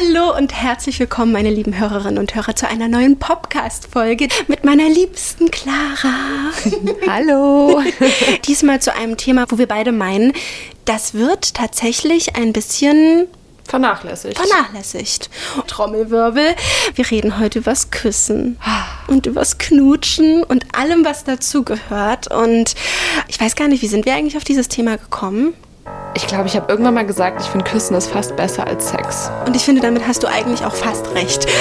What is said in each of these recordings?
Hallo und herzlich willkommen, meine lieben Hörerinnen und Hörer, zu einer neuen Podcast-Folge mit meiner liebsten Clara. Hallo. Diesmal zu einem Thema, wo wir beide meinen, das wird tatsächlich ein bisschen Vernachlässigt. vernachlässigt. Trommelwirbel. Wir reden heute übers Küssen und übers Knutschen und allem, was dazu gehört. Und ich weiß gar nicht, wie sind wir eigentlich auf dieses Thema gekommen? Ich glaube, ich habe irgendwann mal gesagt, ich finde Küssen ist fast besser als Sex. Und ich finde, damit hast du eigentlich auch fast recht.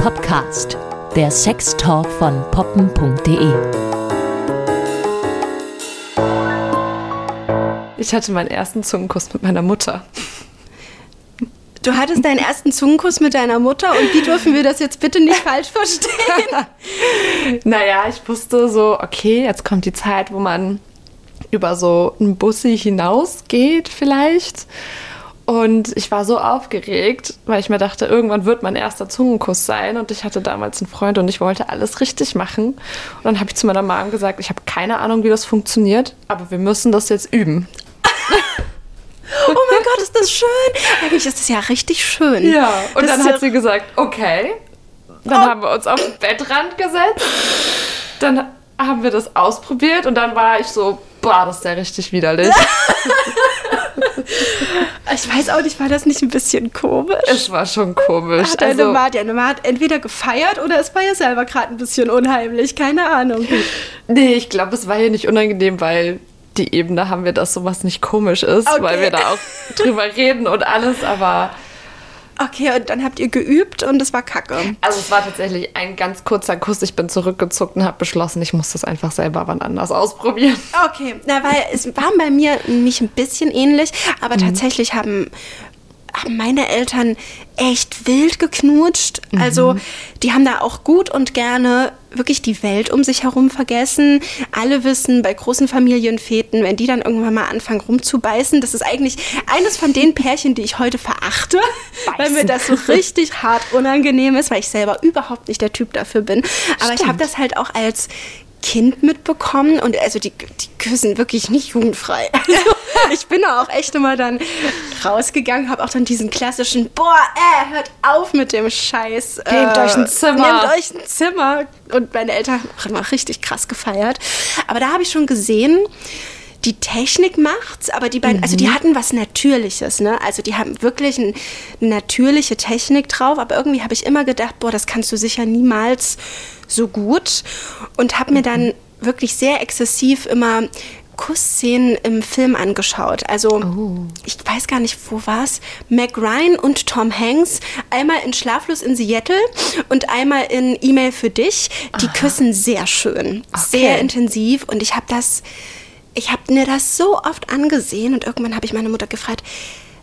Podcast, der Sextalk von poppen.de. Ich hatte meinen ersten Zungenkuss mit meiner Mutter. Du hattest deinen ersten Zungenkuss mit deiner Mutter und wie dürfen wir das jetzt bitte nicht falsch verstehen? Naja, ich wusste so, okay, jetzt kommt die Zeit, wo man über so einen Bussi hinausgeht vielleicht. Und ich war so aufgeregt, weil ich mir dachte, irgendwann wird mein erster Zungenkuss sein. Und ich hatte damals einen Freund und ich wollte alles richtig machen. Und dann habe ich zu meiner Mom gesagt, ich habe keine Ahnung, wie das funktioniert, aber wir müssen das jetzt üben. Oh mein Gott, ist das schön. Eigentlich ist das ja richtig schön. Ja, und Das dann hat ja- sie gesagt, okay. Dann haben wir uns auf den Bettrand gesetzt. Dann haben wir das ausprobiert und dann war ich so, boah, das ist ja richtig widerlich. Ich weiß auch nicht, war das nicht ein bisschen komisch? es war schon komisch. Hat Also, deine Mama hat entweder gefeiert oder es war ja selber gerade ein bisschen unheimlich. Keine Ahnung. nee, ich glaube, es war hier nicht unangenehm, weil die Ebene haben wir, dass sowas nicht komisch ist, Okay. weil wir da auch drüber reden und alles, aber Okay, und dann habt ihr geübt und es war kacke. also es war tatsächlich ein ganz kurzer Kuss. Ich bin zurückgezuckt und habe beschlossen, ich muss das einfach selber wann anders ausprobieren. Okay, na, weil es war bei mir nicht ein bisschen ähnlich, aber Mhm. tatsächlich haben, haben meine Eltern echt wild geknutscht. Also Mhm. die haben da auch gut und gerne wirklich die Welt um sich herum vergessen. Alle wissen, bei großen Familienfeten, wenn die dann irgendwann mal anfangen rumzubeißen, das ist eigentlich eines von den Pärchen, die ich heute verachte, weil mir das so richtig hart unangenehm ist, weil ich selber überhaupt nicht der Typ dafür bin. Aber ich habe das halt auch als Kind mitbekommen und also die, die küssen wirklich nicht jugendfrei. Also ich bin da auch echt immer dann rausgegangen, habe auch dann diesen klassischen, boah, äh, hört auf mit dem Scheiß. äh, Nehmt euch ein Zimmer. Nehmt euch ein Zimmer. Und meine Eltern haben immer richtig krass gefeiert. Aber da habe ich schon gesehen, die Technik macht's, aber die beiden, also Mhm. die hatten was Natürliches, ne? Also die haben wirklich ein, eine natürliche Technik drauf, aber irgendwie habe ich immer gedacht, boah, das kannst du sicher niemals so gut. Und habe mir dann wirklich sehr exzessiv immer Kussszenen im Film angeschaut. Also ich weiß gar nicht, wo war's. Meg Ryan und Tom Hanks, einmal in Schlaflos in Seattle und einmal in E-Mail für dich. Die küssen sehr schön, sehr Okay. intensiv und ich habe das ich habe mir das so oft angesehen und irgendwann habe ich meine Mutter gefragt,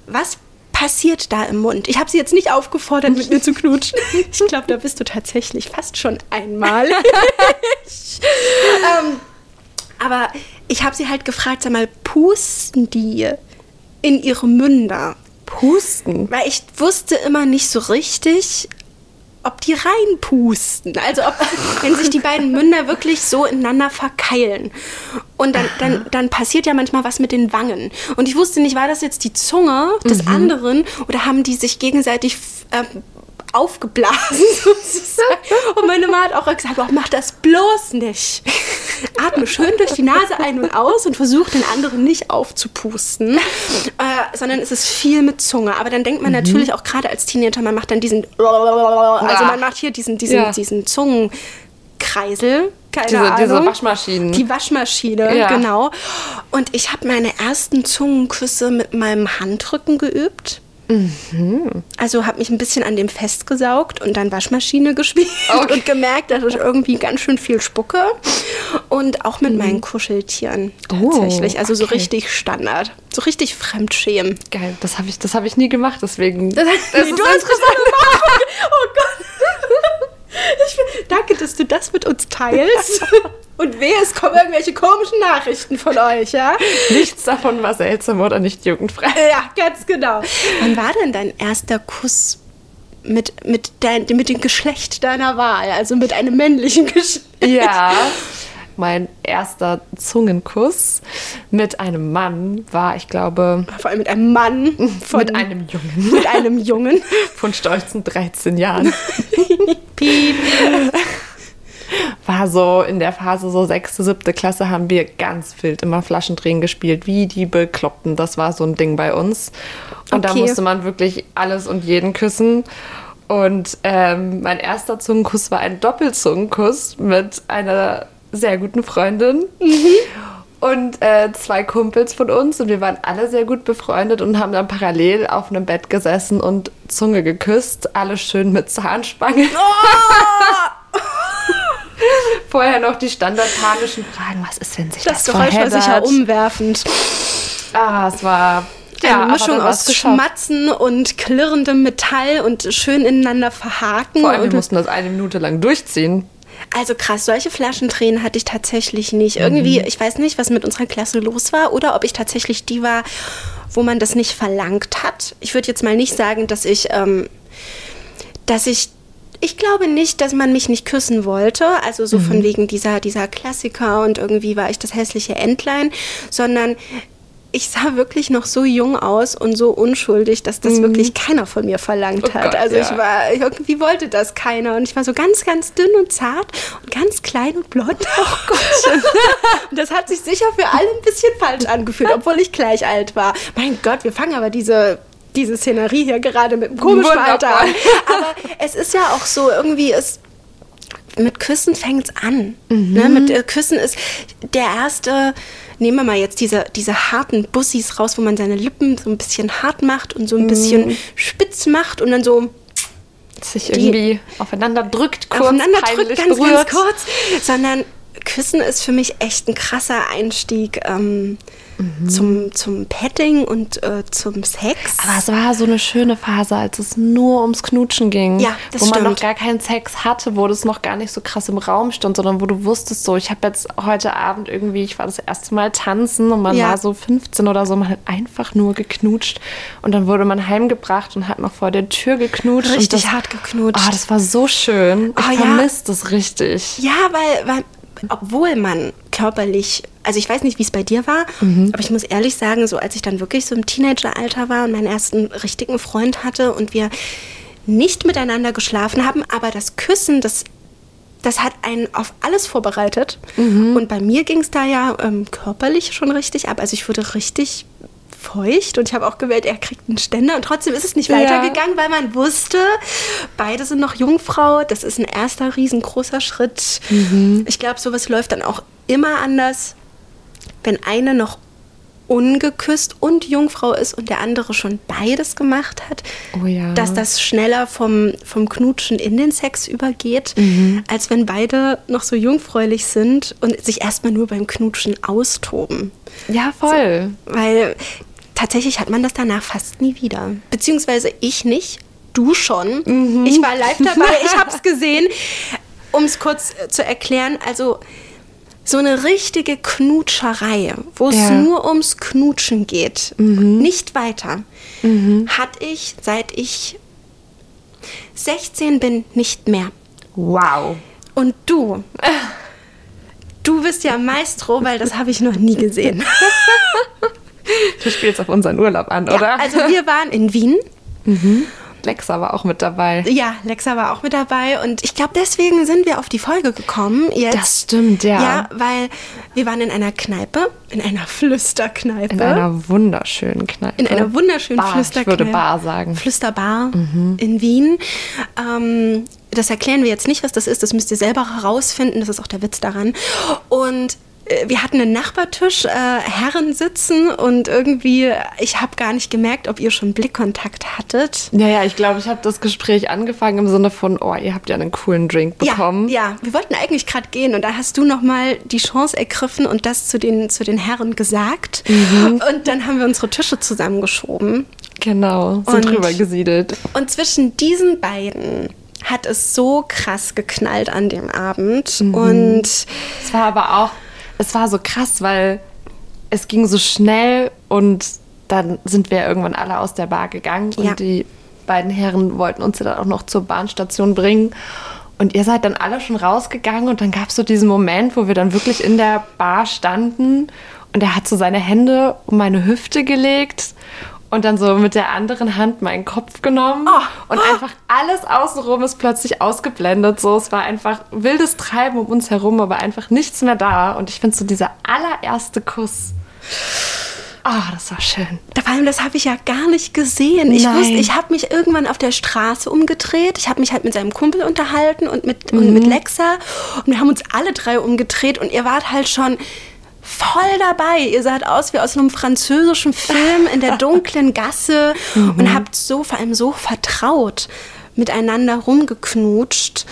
was passiert da im Mund? Ich habe sie jetzt nicht aufgefordert, mit mir zu knutschen. Ich glaube, da bist du tatsächlich fast schon einmal. ähm, aber ich habe sie halt gefragt, sag mal, pusten die in ihre Münder? Pusten. Weil ich wusste immer nicht so richtig, ob die reinpusten. Also ob, wenn sich die beiden Münder wirklich so ineinander verkeilen. Und dann, dann, dann passiert ja manchmal was mit den Wangen. Und ich wusste nicht, war das jetzt die Zunge des anderen oder haben die sich gegenseitig ähm, aufgeblasen sozusagen. Und meine Mama hat auch gesagt, oh, mach das bloß nicht. Atme schön durch die Nase ein und aus und versuch den anderen nicht aufzupusten, äh, sondern es ist viel mit Zunge. Aber dann denkt man natürlich auch gerade als Teenager, man macht dann diesen, also man macht hier diesen, diesen, Ja. diesen Zungenkreisel. Keine Diese, Ahnung. diese Waschmaschinen. Die Waschmaschine, Ja. genau. Und ich habe meine ersten Zungenküsse mit meinem Handrücken geübt. Mhm. Also habe mich ein bisschen an dem festgesaugt und dann Waschmaschine gespielt Okay. und gemerkt, dass ich irgendwie ganz schön viel spucke. Und auch mit meinen Kuscheltieren Oh, tatsächlich. Also so okay. richtig Standard. So richtig Fremdschämen. Geil, das habe ich, das hab ich nie gemacht, deswegen. Das, ist du hast interessant. gesagt, oh Gott. Ich, danke, dass du das mit uns teilst. Und wehe, es kommen irgendwelche komischen Nachrichten von euch, ja? Nichts davon war seltsam oder nicht jugendfrei. Ja, ganz genau. Wann war denn dein erster Kuss mit, mit, dein, mit dem Geschlecht deiner Wahl? Also mit einem männlichen Geschlecht? Ja. Mein erster Zungenkuss mit einem Mann war, ich glaube, Vor allem mit einem Mann. Von, mit einem Jungen mit einem Jungen. von stolzen 13 Jahren. Piep. War so in der Phase so sechste, siebte Klasse haben wir ganz wild immer Flaschendrehen gespielt, wie die Bekloppten. Das war so ein Ding bei uns. Und da Okay. musste man wirklich alles und jeden küssen. Und ähm, mein erster Zungenkuss war ein Doppelzungenkuss mit einer sehr guten Freundin. Und äh, zwei Kumpels von uns und wir waren alle sehr gut befreundet und haben dann parallel auf einem Bett gesessen und Zunge geküsst, alle schön mit Zahnspange. Vorher noch die standardpanischen Fragen, was ist, wenn sich das, Das Geräusch war sicher umwerfend. Ah, es war Eine aber Mischung aus. Schmatzen und klirrendem Metall und schön ineinander verhaken. Vor allem, wir mussten das eine Minute lang durchziehen. Also krass, solche Flaschentränen hatte ich tatsächlich nicht. Irgendwie, ich weiß nicht, was mit unserer Klasse los war oder ob ich tatsächlich die war, wo man das nicht verlangt hat. Ich würde jetzt mal nicht sagen, dass ich, ähm, dass ich, ich glaube nicht, dass man mich nicht küssen wollte. Also so von wegen dieser, dieser Klassiker und irgendwie war ich das hässliche Entlein, sondern ich sah wirklich noch so jung aus und so unschuldig, dass das wirklich keiner von mir verlangt Oh hat. Gott, also ich ja. war, irgendwie wollte das keiner. Und ich war so ganz, ganz dünn und zart und ganz klein und blond. Oh Gottchen. und das hat sich sicher für alle ein bisschen falsch angefühlt, obwohl ich gleich alt war. Mein Gott, wir fangen aber diese diese Szenerie hier gerade mit einem komischen Wundervoll. Alter an. Aber es ist ja auch so, irgendwie ist mit Küssen fängt es an. Ne? Mit äh, Küssen ist der erste, nehmen wir mal jetzt diese, diese harten Bussis raus, wo man seine Lippen so ein bisschen hart macht und so ein bisschen spitz macht und dann so Sich irgendwie aufeinander drückt, kurz, aufeinander drückt, ganz, berührt. ganz kurz. Sondern Küssen ist für mich echt ein krasser Einstieg ähm, Mhm. zum, zum Petting und äh, zum Sex. Aber es war so eine schöne Phase, als es nur ums Knutschen ging. Ja, das Wo man stimmt. noch gar keinen Sex hatte, wo das noch gar nicht so krass im Raum stand, sondern wo du wusstest, so, ich habe jetzt heute Abend irgendwie, ich war das erste Mal tanzen und man Ja. war so 15 oder so, man hat einfach nur geknutscht. Und dann wurde man heimgebracht und hat noch vor der Tür geknutscht. Richtig das, hart geknutscht. Oh, das war so schön. Ich Oh, ja. vermisse das richtig. Ja, weil, weil obwohl man körperlich, also ich weiß nicht, wie es bei dir war, Mhm. aber ich muss ehrlich sagen, so als ich dann wirklich so im Teenageralter war und meinen ersten richtigen Freund hatte und wir nicht miteinander geschlafen haben, aber das Küssen, das das hat einen auf alles vorbereitet. Mhm. Und bei mir ging es da ja ähm, körperlich schon richtig ab. Also ich wurde richtig feucht und ich habe auch gewählt, er kriegt einen Ständer und trotzdem ist es nicht Ja. weitergegangen, weil man wusste, beide sind noch Jungfrau, das ist ein erster riesengroßer Schritt. Mhm. Ich glaube, sowas läuft dann auch immer anders, wenn eine noch ungeküsst und Jungfrau ist und der andere schon beides gemacht hat, Oh ja. dass das schneller vom, vom Knutschen in den Sex übergeht, Mhm. als wenn beide noch so jungfräulich sind und sich erstmal nur beim Knutschen austoben. Ja, voll. Weil tatsächlich hat man das danach fast nie wieder. Beziehungsweise ich nicht, du schon. Mhm. Ich war live dabei, ich habe es gesehen. Um es kurz äh, zu erklären, also so eine richtige Knutscherei, wo es Ja. nur ums Knutschen geht, nicht weiter, hatte ich seit ich 16 bin nicht mehr. Wow. Und du, du bist ja Maestro, weil das habe ich noch nie gesehen. Du spielst auf unseren Urlaub an, oder? Ja, also wir waren in Wien. Lexa war auch mit dabei. Ja, Lexa war auch mit dabei und ich glaube, deswegen sind wir auf die Folge gekommen. Jetzt. Das stimmt, ja. Ja, weil wir waren in einer Kneipe, in einer Flüsterkneipe. In einer wunderschönen Kneipe. In einer wunderschönen Bar, Flüsterkneipe. Ich würde Bar sagen. Flüsterbar in Wien. Ähm, das erklären wir jetzt nicht, was das ist. Das müsst ihr selber herausfinden. Das ist auch der Witz daran. Und wir hatten einen Nachbartisch, äh, Herren sitzen und irgendwie, ich habe gar nicht gemerkt, ob ihr schon Blickkontakt hattet. Ja, ja, ich glaube, ich habe das Gespräch angefangen im Sinne von, oh, ihr habt ja einen coolen Drink bekommen. Ja, ja, wir wollten eigentlich gerade gehen und da hast du noch mal die Chance ergriffen und das zu den, zu den Herren gesagt. Mhm. Und dann haben wir unsere Tische zusammengeschoben. Genau, sind Und- drüber gesiedelt. Und zwischen diesen beiden hat es so krass geknallt an dem Abend. Mhm. Und Es war aber auch, es war so krass, weil es ging so schnell und dann sind wir irgendwann alle aus der Bar gegangen Ja. und die beiden Herren wollten uns ja dann auch noch zur Bahnstation bringen. Und ihr seid dann alle schon rausgegangen und dann gab es so diesen Moment, wo wir dann wirklich in der Bar standen und er hat so seine Hände um meine Hüfte gelegt und dann so mit der anderen Hand meinen Kopf genommen Oh. und einfach alles außenrum ist plötzlich ausgeblendet. So, es war einfach wildes Treiben um uns herum, aber einfach nichts mehr da. Und ich finde so dieser allererste Kuss. Ah, das war schön. Vor allem, das habe ich ja gar nicht gesehen. Ich Nein. wusste, ich habe mich irgendwann auf der Straße umgedreht. Ich habe mich halt mit seinem Kumpel unterhalten und mit, und mit Lexa. Und wir haben uns alle drei umgedreht und ihr wart halt schon voll dabei. Ihr saht aus wie aus einem französischen Film in der dunklen Gasse und habt so, vor allem so vertraut miteinander rumgeknutscht,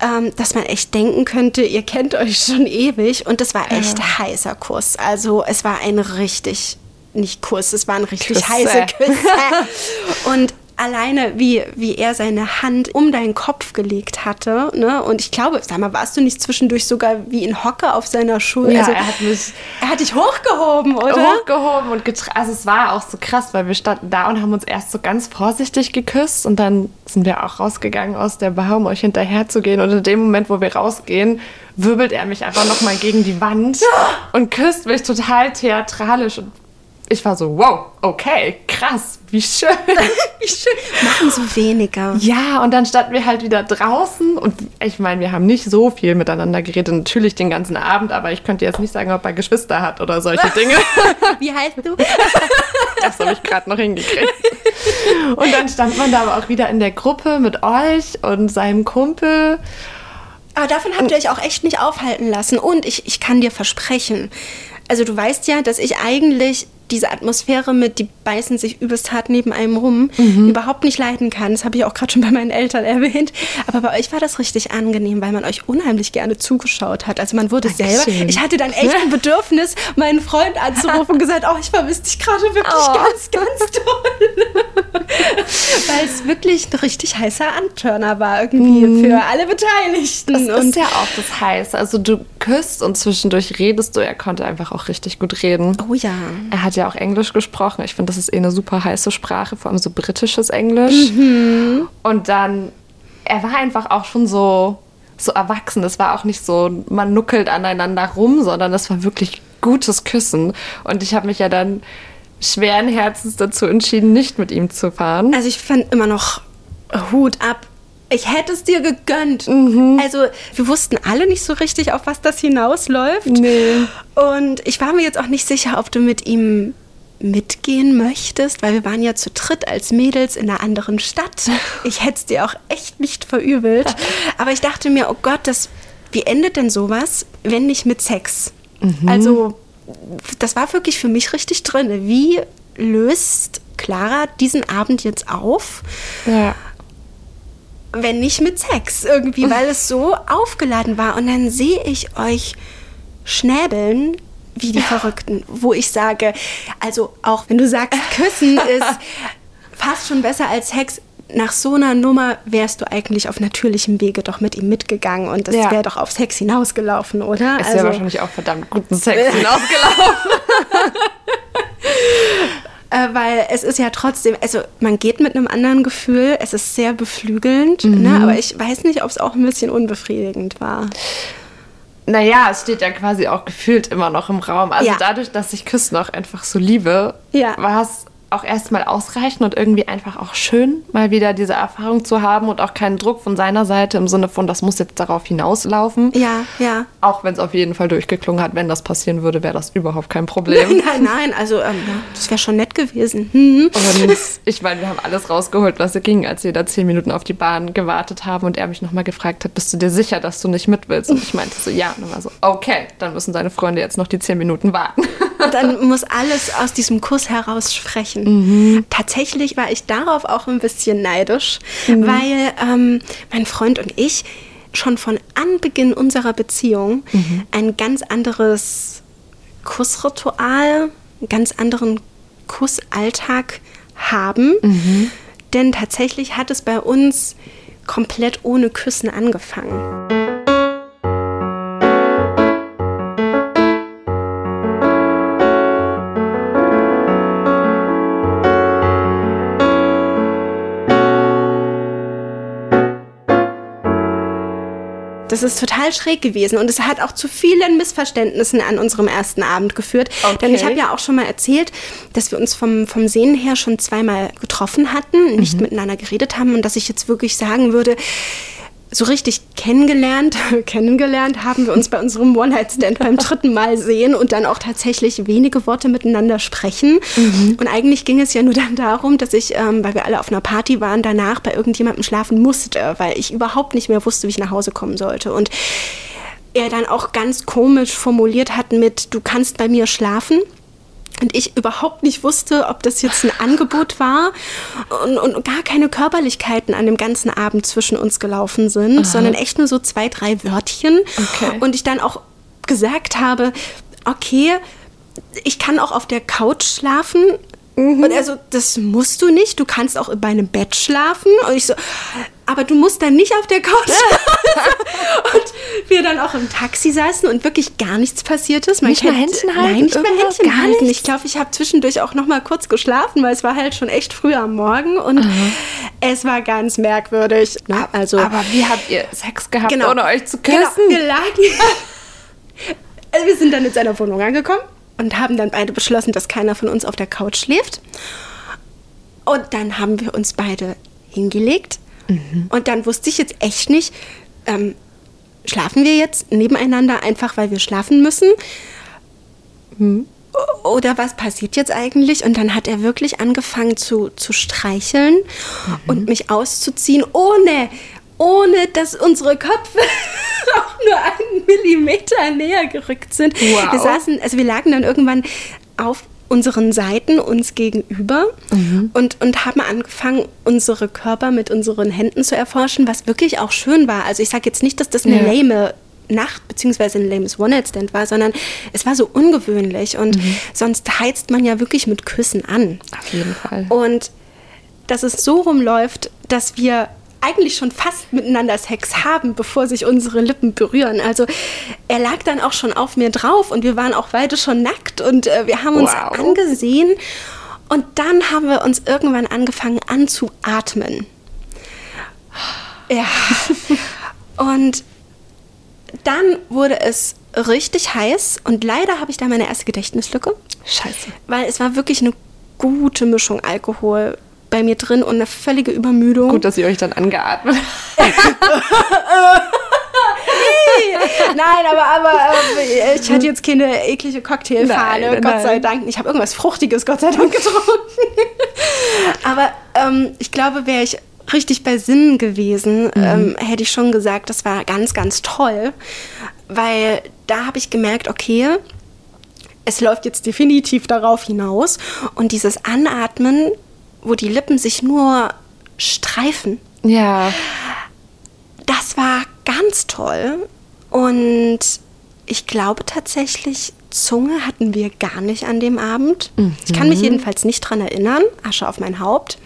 ähm, dass man echt denken könnte, ihr kennt euch schon ewig. Und das war echt heißer Kuss. Also es war ein richtig, nicht Kuss, es waren richtig Küsse. heiße Küsse. Und alleine, wie, wie er seine Hand um deinen Kopf gelegt hatte, ne? Und ich glaube, sag mal, warst du nicht zwischendurch sogar wie in Hocke auf seiner Schulter? Ja, er hat mich er hat dich hochgehoben, oder? hochgehoben und getra Also es war auch so krass, weil wir standen da und haben uns erst so ganz vorsichtig geküsst und dann sind wir auch rausgegangen aus der Bar, um euch hinterher zu gehen. Und in dem Moment, wo wir rausgehen, wirbelt er mich einfach nochmal gegen die Wand und küsst mich total theatralisch. Und ich war so, wow, okay, krass, wie schön. Wie schön. Machen so weniger. Ja, und dann standen wir halt wieder draußen und ich meine, wir haben nicht so viel miteinander geredet, natürlich den ganzen Abend, aber ich könnte jetzt nicht sagen, ob er Geschwister hat oder solche Dinge. Wie heißt du? Das habe ich gerade noch hingekriegt. Und dann stand man da aber auch wieder in der Gruppe mit euch und seinem Kumpel. Aber davon habt ihr euch auch echt nicht aufhalten lassen. Und ich, ich kann dir versprechen, also du weißt ja, dass ich eigentlich diese Atmosphäre mit, die beißen sich übelst hart neben einem rum, überhaupt nicht leiden kann. Das habe ich auch gerade schon bei meinen Eltern erwähnt. Aber bei euch war das richtig angenehm, weil man euch unheimlich gerne zugeschaut hat. Also man wurde selber, Dankeschön. ich hatte dann echt ein Bedürfnis, meinen Freund anzurufen und gesagt, oh, ich vermisse dich gerade wirklich Oh. ganz, ganz toll. weil es wirklich ein richtig heißer Anturner war irgendwie für alle Beteiligten. Das und ist ja auch das Heiße. Also du küsst und zwischendurch redest du. Er konnte einfach auch richtig gut reden. Oh ja. Er hat ja auch Englisch gesprochen. Ich finde, das ist eh eine super heiße Sprache, vor allem so britisches Englisch. Und dann, er war einfach auch schon so, so erwachsen. Es war auch nicht so, man nuckelt aneinander rum, sondern es war wirklich gutes Küssen. Und ich habe mich ja dann schweren Herzens dazu entschieden, nicht mit ihm zu fahren. Also ich fand immer noch Hut ab. Ich hätte es dir gegönnt. Mhm. Also wir wussten alle nicht so richtig, auf was das hinausläuft. Nee. Und ich war mir jetzt auch nicht sicher, ob du mit ihm mitgehen möchtest, weil wir waren ja zu dritt als Mädels in einer anderen Stadt. Ich hätte es dir auch echt nicht verübelt. Aber ich dachte mir, oh Gott, das, wie endet denn sowas, wenn nicht mit Sex? Mhm. Also das war wirklich für mich richtig drin. Wie löst Clara diesen Abend jetzt auf? Ja. Wenn nicht mit Sex irgendwie, weil es so aufgeladen war. Und dann sehe ich euch schnäbeln wie die Verrückten, wo ich sage, also auch wenn du sagst, küssen ist fast schon besser als Sex. Nach so einer Nummer wärst du eigentlich auf natürlichem Wege doch mit ihm mitgegangen und das Ja. wäre doch auf Sex hinausgelaufen, oder? Es wäre wahrscheinlich auch verdammt guten Sex hinausgelaufen. Äh, weil es ist ja trotzdem, also man geht mit einem anderen Gefühl, es ist sehr beflügelnd, Mhm. ne? aber ich weiß nicht, ob es auch ein bisschen unbefriedigend war. Naja, es steht ja quasi auch gefühlt immer noch im Raum. Also Ja. dadurch, dass ich Küssen auch einfach so liebe, Ja. war es auch erstmal ausreichend und irgendwie einfach auch schön, mal wieder diese Erfahrung zu haben und auch keinen Druck von seiner Seite im Sinne von, das muss jetzt darauf hinauslaufen. Ja, ja. Auch wenn es auf jeden Fall durchgeklungen hat, wenn das passieren würde, wäre das überhaupt kein Problem. Nein, nein, also ähm, das wäre schon nett gewesen. Hm. Und ich meine, wir haben alles rausgeholt, was ging, als wir da zehn Minuten auf die Bahn gewartet haben und er mich nochmal gefragt hat, bist du dir sicher, dass du nicht mit willst? Und ich meinte so, ja. Und dann war so, okay, dann müssen deine Freunde jetzt noch die zehn Minuten warten. Dann muss alles aus diesem Kuss heraus sprechen. Tatsächlich war ich darauf auch ein bisschen neidisch, weil ähm, mein Freund und ich schon von Anbeginn unserer Beziehung ein ganz anderes Kussritual, einen ganz anderen Kussalltag haben. Denn tatsächlich hat es bei uns komplett ohne Küssen angefangen. Das ist total schräg gewesen und es hat auch zu vielen Missverständnissen an unserem ersten Abend geführt. Okay. Denn ich habe ja auch schon mal erzählt, dass wir uns vom, vom Sehen her schon zweimal getroffen hatten, nicht miteinander geredet haben und dass ich jetzt wirklich sagen würde, so richtig kennengelernt, kennengelernt haben wir uns bei unserem One-Night-Stand beim dritten Mal sehen und dann auch tatsächlich wenige Worte miteinander sprechen. Und eigentlich ging es ja nur dann darum, dass ich, ähm, weil wir alle auf einer Party waren, danach bei irgendjemandem schlafen musste, weil ich überhaupt nicht mehr wusste, wie ich nach Hause kommen sollte. Und er dann auch ganz komisch formuliert hat mit, du kannst bei mir schlafen. Und ich überhaupt nicht wusste, ob das jetzt ein Angebot war und, und gar keine Körperlichkeiten an dem ganzen Abend zwischen uns gelaufen sind, sondern echt nur so zwei, drei Wörtchen. Okay. Und ich dann auch gesagt habe, okay, ich kann auch auf der Couch schlafen. Und er so, das musst du nicht, du kannst auch in meinem Bett schlafen. Und ich so, aber du musst dann nicht auf der Couch schlafen. und wir dann auch im Taxi saßen und wirklich gar nichts passiert ist. Man Nicht mal Händchen halten, Nein, nicht mal Händchen gar halten. nichts? Ich glaube, ich habe zwischendurch auch noch mal kurz geschlafen, weil es war halt schon echt früh am Morgen und es war ganz merkwürdig. Ne? Also, Aber wie habt ihr Sex gehabt, Genau. ohne euch zu küssen? Genau, wir lagen. also wir sind dann in seiner Wohnung angekommen und haben dann beide beschlossen, dass keiner von uns auf der Couch schläft. Und dann haben wir uns beide hingelegt. Und dann wusste ich jetzt echt nicht, ähm, schlafen wir jetzt nebeneinander einfach, weil wir schlafen müssen? O- Oder was passiert jetzt eigentlich? Und dann hat er wirklich angefangen zu, zu streicheln und mich auszuziehen, ohne, ohne dass unsere Köpfe auch nur einen Millimeter näher gerückt sind. Wow. Wir saßen, also wir lagen dann irgendwann auf unseren Seiten uns gegenüber und, und haben angefangen, unsere Körper mit unseren Händen zu erforschen, was wirklich auch schön war. Also ich sage jetzt nicht, dass das eine Ja. lame Nacht beziehungsweise ein lames One-Night-Stand war, sondern es war so ungewöhnlich und sonst heizt man ja wirklich mit Küssen an. Auf jeden Fall. Und dass es so rumläuft, dass wir eigentlich schon fast miteinander Sex haben, bevor sich unsere Lippen berühren. Also er lag dann auch schon auf mir drauf und wir waren auch beide schon nackt und äh, wir haben uns Wow. angesehen und dann haben wir uns irgendwann angefangen anzuatmen. Ja. Und dann wurde es richtig heiß und leider habe ich da meine erste Gedächtnislücke. Scheiße. Weil es war wirklich eine gute Mischung Alkohol bei mir drin und eine völlige Übermüdung. Gut, dass ihr euch dann angeatmet Nein, aber, aber äh, ich hatte jetzt keine eklige Cocktailfahne, Nein, Gott sei nein. Dank. Ich habe irgendwas Fruchtiges, Gott sei Dank, getrunken. aber ähm, ich glaube, wäre ich richtig bei Sinnen gewesen, ähm, hätte ich schon gesagt, das war ganz, ganz toll. Weil da habe ich gemerkt, okay, es läuft jetzt definitiv darauf hinaus. Und dieses Anatmen, wo die Lippen sich nur streifen, Ja. das war ganz toll. Und ich glaube tatsächlich, Zunge hatten wir gar nicht an dem Abend. Ich kann mich jedenfalls nicht dran erinnern. Asche auf mein Haupt.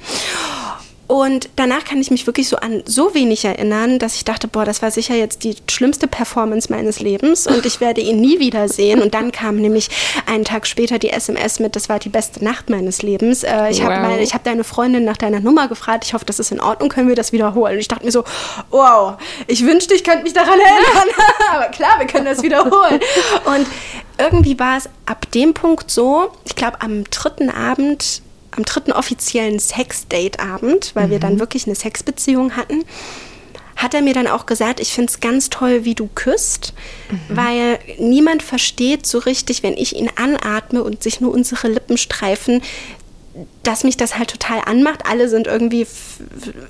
Und danach kann ich mich wirklich so an so wenig erinnern, dass ich dachte, boah, das war sicher jetzt die schlimmste Performance meines Lebens und ich werde ihn nie wiedersehen. Und dann kam nämlich einen Tag später die SMS mit, das war die beste Nacht meines Lebens. Äh, ich habe Wow. habe deine Freundin nach deiner Nummer gefragt. Ich hoffe, das ist in Ordnung. Können wir das wiederholen? Und ich dachte mir so, wow, ich wünschte, ich könnte mich daran erinnern. Aber klar, wir können das wiederholen. Und irgendwie war es ab dem Punkt so, ich glaube, am dritten Abend, am dritten offiziellen Sex-Date-Abend, weil wir dann wirklich eine Sexbeziehung hatten, hat er mir dann auch gesagt, ich finde es ganz toll, wie du küsst, weil niemand versteht so richtig, wenn ich ihn anatme und sich nur unsere Lippen streifen, dass mich das halt total anmacht. Alle sind irgendwie,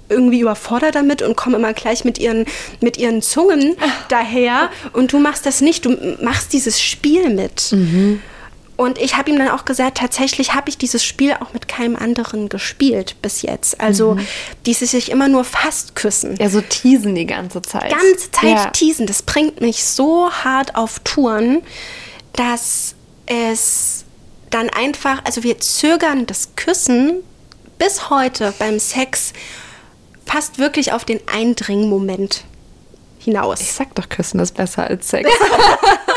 irgendwie überfordert damit und kommen immer gleich mit ihren, mit ihren Zungen daher. Und du machst das nicht, du machst dieses Spiel mit. Und ich habe ihm dann auch gesagt, tatsächlich habe ich dieses Spiel auch mit keinem anderen gespielt bis jetzt. Also dieses sich immer nur fast küssen. Ja, so teasen die ganze Zeit. Ganze Zeit Ja. teasen, das bringt mich so hart auf Touren, dass es dann einfach, also wir zögern das Küssen bis heute beim Sex fast wirklich auf den Eindringmoment hinaus. Ich sag doch, Küssen ist besser als Sex.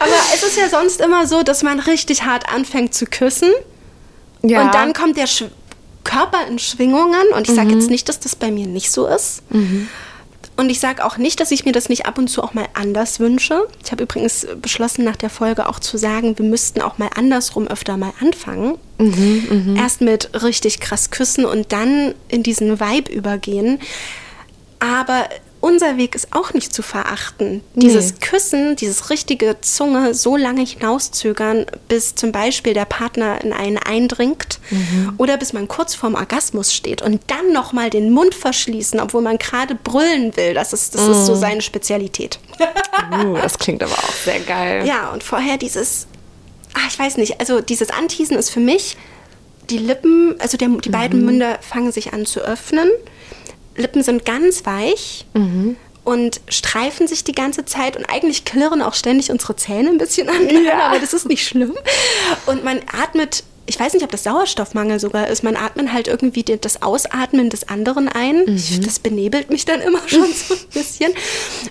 Aber es ist ja sonst immer so, dass man richtig hart anfängt zu küssen ja. und dann kommt der Sch Körper in Schwingungen und ich Mhm. sage jetzt nicht, dass das bei mir nicht so ist. Und Und ich sage auch nicht, dass ich mir das nicht ab und zu auch mal anders wünsche. Ich habe übrigens beschlossen, nach der Folge auch zu sagen, wir müssten auch mal andersrum öfter mal anfangen. Erst mit richtig krass küssen und dann in diesen Vibe übergehen. Aber unser Weg ist auch nicht zu verachten. Dieses Küssen, dieses richtige Zunge so lange hinauszögern, bis zum Beispiel der Partner in einen eindringt oder bis man kurz vorm Orgasmus steht und dann nochmal den Mund verschließen, obwohl man gerade brüllen will. Das ist, das ist so seine Spezialität. Uh, das klingt aber auch sehr geil. Ja, und vorher dieses, ah, ich weiß nicht, also dieses Anteasen ist für mich, die Lippen, also der, die beiden Münder fangen sich an zu öffnen. Lippen sind ganz weich und streifen sich die ganze Zeit und eigentlich klirren auch ständig unsere Zähne ein bisschen an, aber das ist nicht schlimm. Und man atmet, ich weiß nicht, ob das Sauerstoffmangel sogar ist, man atmet halt irgendwie das Ausatmen des anderen ein. Ich, das benebelt mich dann immer schon so ein bisschen.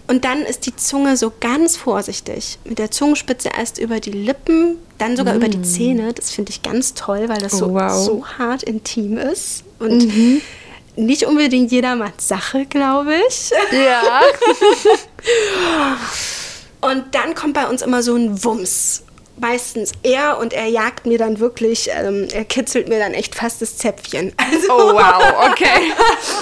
Und dann ist die Zunge so ganz vorsichtig, mit der Zungenspitze erst über die Lippen, dann sogar über die Zähne. Das finde ich ganz toll, weil das so, Oh, wow. so hart intim ist. Und nicht unbedingt jedermanns Sache, glaube ich. Ja. Und dann kommt bei uns immer so ein Wumms. Meistens er und er jagt mir dann wirklich, ähm, er kitzelt mir dann echt fast das Zäpfchen. Also, Oh, wow, okay.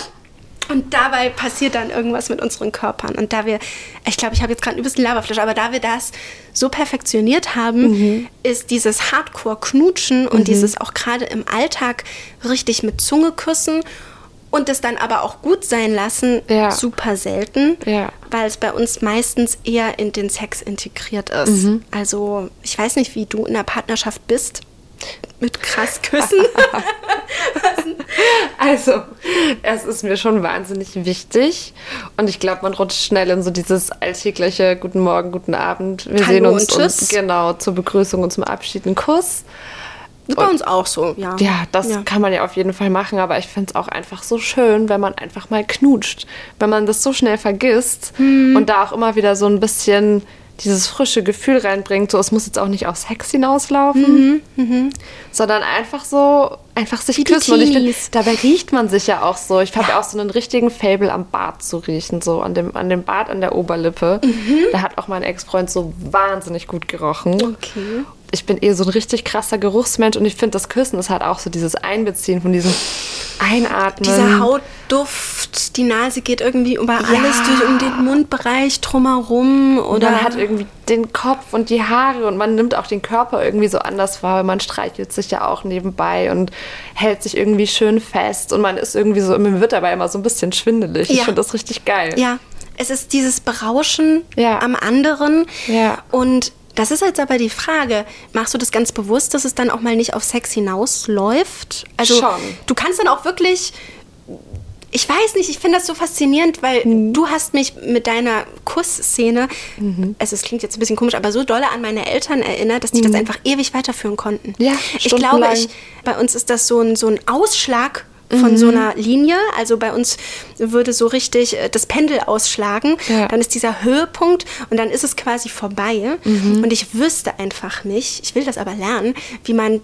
Und dabei passiert dann irgendwas mit unseren Körpern. Und da wir, ich glaube, ich habe jetzt gerade ein bisschen Laberflash, aber da wir das so perfektioniert haben, Mhm. ist dieses Hardcore-Knutschen und dieses auch gerade im Alltag richtig mit Zunge küssen und es dann aber auch gut sein lassen, Ja. super selten, Ja. weil es bei uns meistens eher in den Sex integriert ist. Mhm. Also ich weiß nicht, wie du in der Partnerschaft bist mit krass Küssen. Also, es ist mir schon wahnsinnig wichtig. Und ich glaube, man rutscht schnell in so dieses alltägliche Guten Morgen, guten Abend. Wir Hallo sehen uns und tschüss. genau zur Begrüßung und zum Abschied einen Kuss. Bei uns auch so, ja. Ja, das Ja. kann man ja auf jeden Fall machen, aber ich finde es auch einfach so schön, wenn man einfach mal knutscht. Wenn man das so schnell vergisst Hm. und da auch immer wieder so ein bisschen dieses frische Gefühl reinbringt. So, es muss jetzt auch nicht auf Sex hinauslaufen, sondern einfach so, einfach sich Mhm, die küssen. Und ich finde, dabei riecht man sich ja auch so. Ich habe ja. auch so einen richtigen Fable am Bart zu riechen, so an dem, an dem Bart an der Oberlippe. Mhm. Da hat auch mein Ex-Freund so wahnsinnig gut gerochen Okay. Ich bin eh so ein richtig krasser Geruchsmensch und ich finde, das Küssen ist halt auch so dieses Einbeziehen von diesem Einatmen. Dieser Hautduft, die Nase geht irgendwie über Ja. alles durch, um den Mundbereich drumherum. Oder man hat irgendwie den Kopf und die Haare und man nimmt auch den Körper irgendwie so anders wahr, weil man streichelt sich ja auch nebenbei und hält sich irgendwie schön fest und man ist irgendwie so, mir wird dabei immer so ein bisschen schwindelig. Ich Ja. finde das richtig geil. ja, es ist dieses Berauschen Ja. am anderen. Ja. Und das ist jetzt aber die Frage, machst du das ganz bewusst, dass es dann auch mal nicht auf Sex hinausläuft? Also Schon. du kannst dann auch wirklich ich weiß nicht, ich finde das so faszinierend, weil Mhm. du hast mich mit deiner Kussszene, also es klingt jetzt ein bisschen komisch, aber so dolle an meine Eltern erinnert, dass die das einfach ewig weiterführen konnten. Mhm. Ja, ich glaube, ich, bei uns ist das so ein, so ein Ausschlag von Mhm. so einer Linie. Also bei uns würde so richtig äh, das Pendel ausschlagen. Ja. Dann ist dieser Höhepunkt und dann ist es quasi vorbei. Mhm. Und ich wüsste einfach nicht, ich will das aber lernen, wie man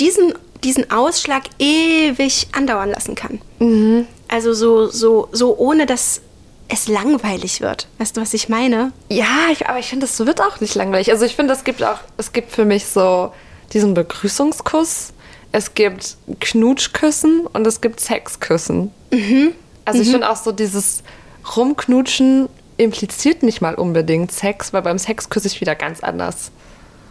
diesen, diesen Ausschlag ewig andauern lassen kann. Mhm. Also so, so, so ohne dass es langweilig wird. Weißt du, was ich meine? Ja, ich, aber ich finde, das wird auch nicht langweilig. Also ich finde, es gibt auch, es gibt für mich so diesen Begrüßungskuss, es gibt Knutschküssen und es gibt Sexküssen. Also ich finde auch so dieses Rumknutschen impliziert nicht mal unbedingt Sex, weil beim Sex küsse ich wieder ganz anders.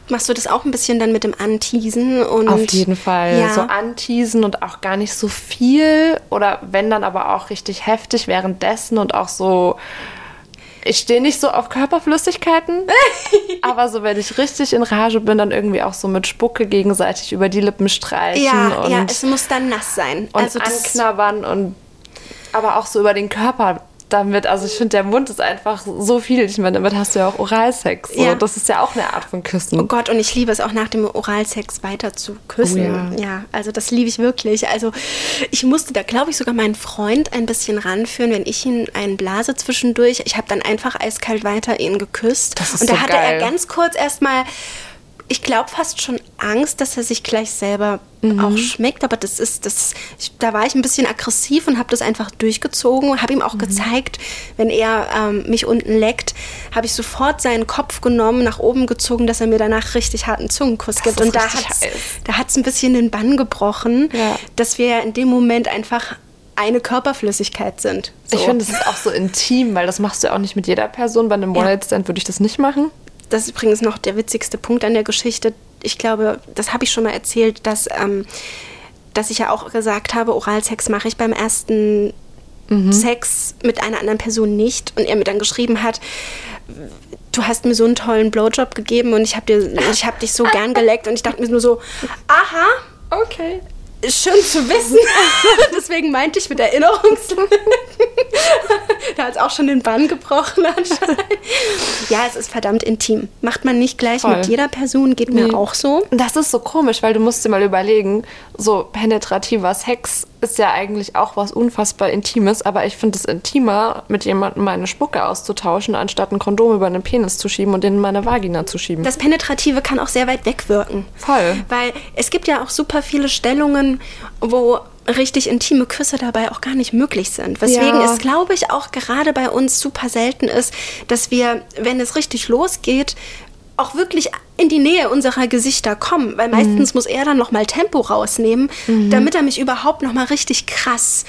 Machst du das auch ein bisschen dann mit dem Anteasen? Und Auf jeden Fall. Ja. So anteasen und auch gar nicht so viel. Oder wenn dann aber auch richtig heftig währenddessen und auch so. Ich stehe nicht so auf Körperflüssigkeiten, aber so, wenn ich richtig in Rage bin, dann irgendwie auch so mit Spucke gegenseitig über die Lippen streichen ja, und, ja, es muss dann nass sein. und also anknabbern und aber auch so über den Körper damit. Also ich finde, der Mund ist einfach so viel. Ich meine, damit hast du ja auch Oralsex. So. Ja. Das ist ja auch eine Art von Küssen. Oh Gott, und ich liebe es auch nach dem Oralsex weiter zu küssen. Oh ja. ja. also das liebe ich wirklich. Also ich musste da, glaube ich, sogar meinen Freund ein bisschen ranführen, wenn ich ihn einen blase zwischendurch. Ich habe dann einfach eiskalt weiter ihn geküsst. Das ist und da so hatte geil. er ganz kurz erstmal ich glaube fast schon Angst, dass er sich gleich selber Mhm. auch schmeckt. Aber das ist, das, ich, da war ich ein bisschen aggressiv und habe das einfach durchgezogen und habe ihm Mhm. auch gezeigt, wenn er ähm, mich unten leckt, habe ich sofort seinen Kopf genommen, nach oben gezogen, dass er mir danach richtig harten Zungenkuss gibt. ist Und da da hat's ein bisschen den Bann gebrochen, Ja. dass wir in dem Moment einfach eine Körperflüssigkeit sind. So. Ich finde, das ist auch so intim, weil das machst du ja auch nicht mit jeder Person. Bei einem. One-Night-Stand würde ich das nicht machen. Das ist übrigens noch der witzigste Punkt an der Geschichte. Ich glaube, das habe ich schon mal erzählt, dass, ähm, dass ich ja auch gesagt habe, Oralsex mache ich beim ersten Sex mit einer anderen Person nicht. Und er mir dann geschrieben hat, du hast mir so einen tollen Blowjob gegeben und ich habe ich hab dich so gern geleckt. Und ich dachte mir nur so, aha, Okay. Schön zu wissen. Deswegen meinte ich mit Erinnerungslücken. da hat es auch schon den Bann gebrochen anscheinend. Ja, es ist verdammt intim. Macht man nicht gleich Voll. mit jeder Person, geht mir Nee. auch so. Das ist so komisch, weil du musst dir mal überlegen, so penetrativer Sex ist ja eigentlich auch was unfassbar Intimes, aber ich finde es intimer, mit jemandem meine Spucke auszutauschen, anstatt ein Kondom über einen Penis zu schieben und den in meine Vagina zu schieben. Das Penetrative kann auch sehr weit wegwirken. Voll. Weil es gibt ja auch super viele Stellungen, wo richtig intime Küsse dabei auch gar nicht möglich sind. Weswegen Ja. es, glaube ich, auch gerade bei uns super selten ist, dass wir, wenn es richtig losgeht, auch wirklich in die Nähe unserer Gesichter kommen. Weil meistens muss er dann nochmal Tempo rausnehmen, damit er mich überhaupt nochmal richtig krass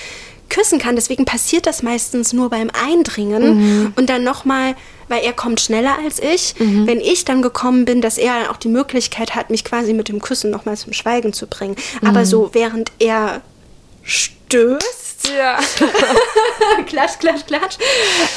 küssen kann. Deswegen passiert das meistens nur beim Eindringen und dann nochmal, weil er kommt schneller als ich. Wenn ich dann gekommen bin, dass er auch die Möglichkeit hat, mich quasi mit dem Küssen nochmal zum Schweigen zu bringen. Aber so während er stößt, Ja. klatsch, klatsch, klatsch,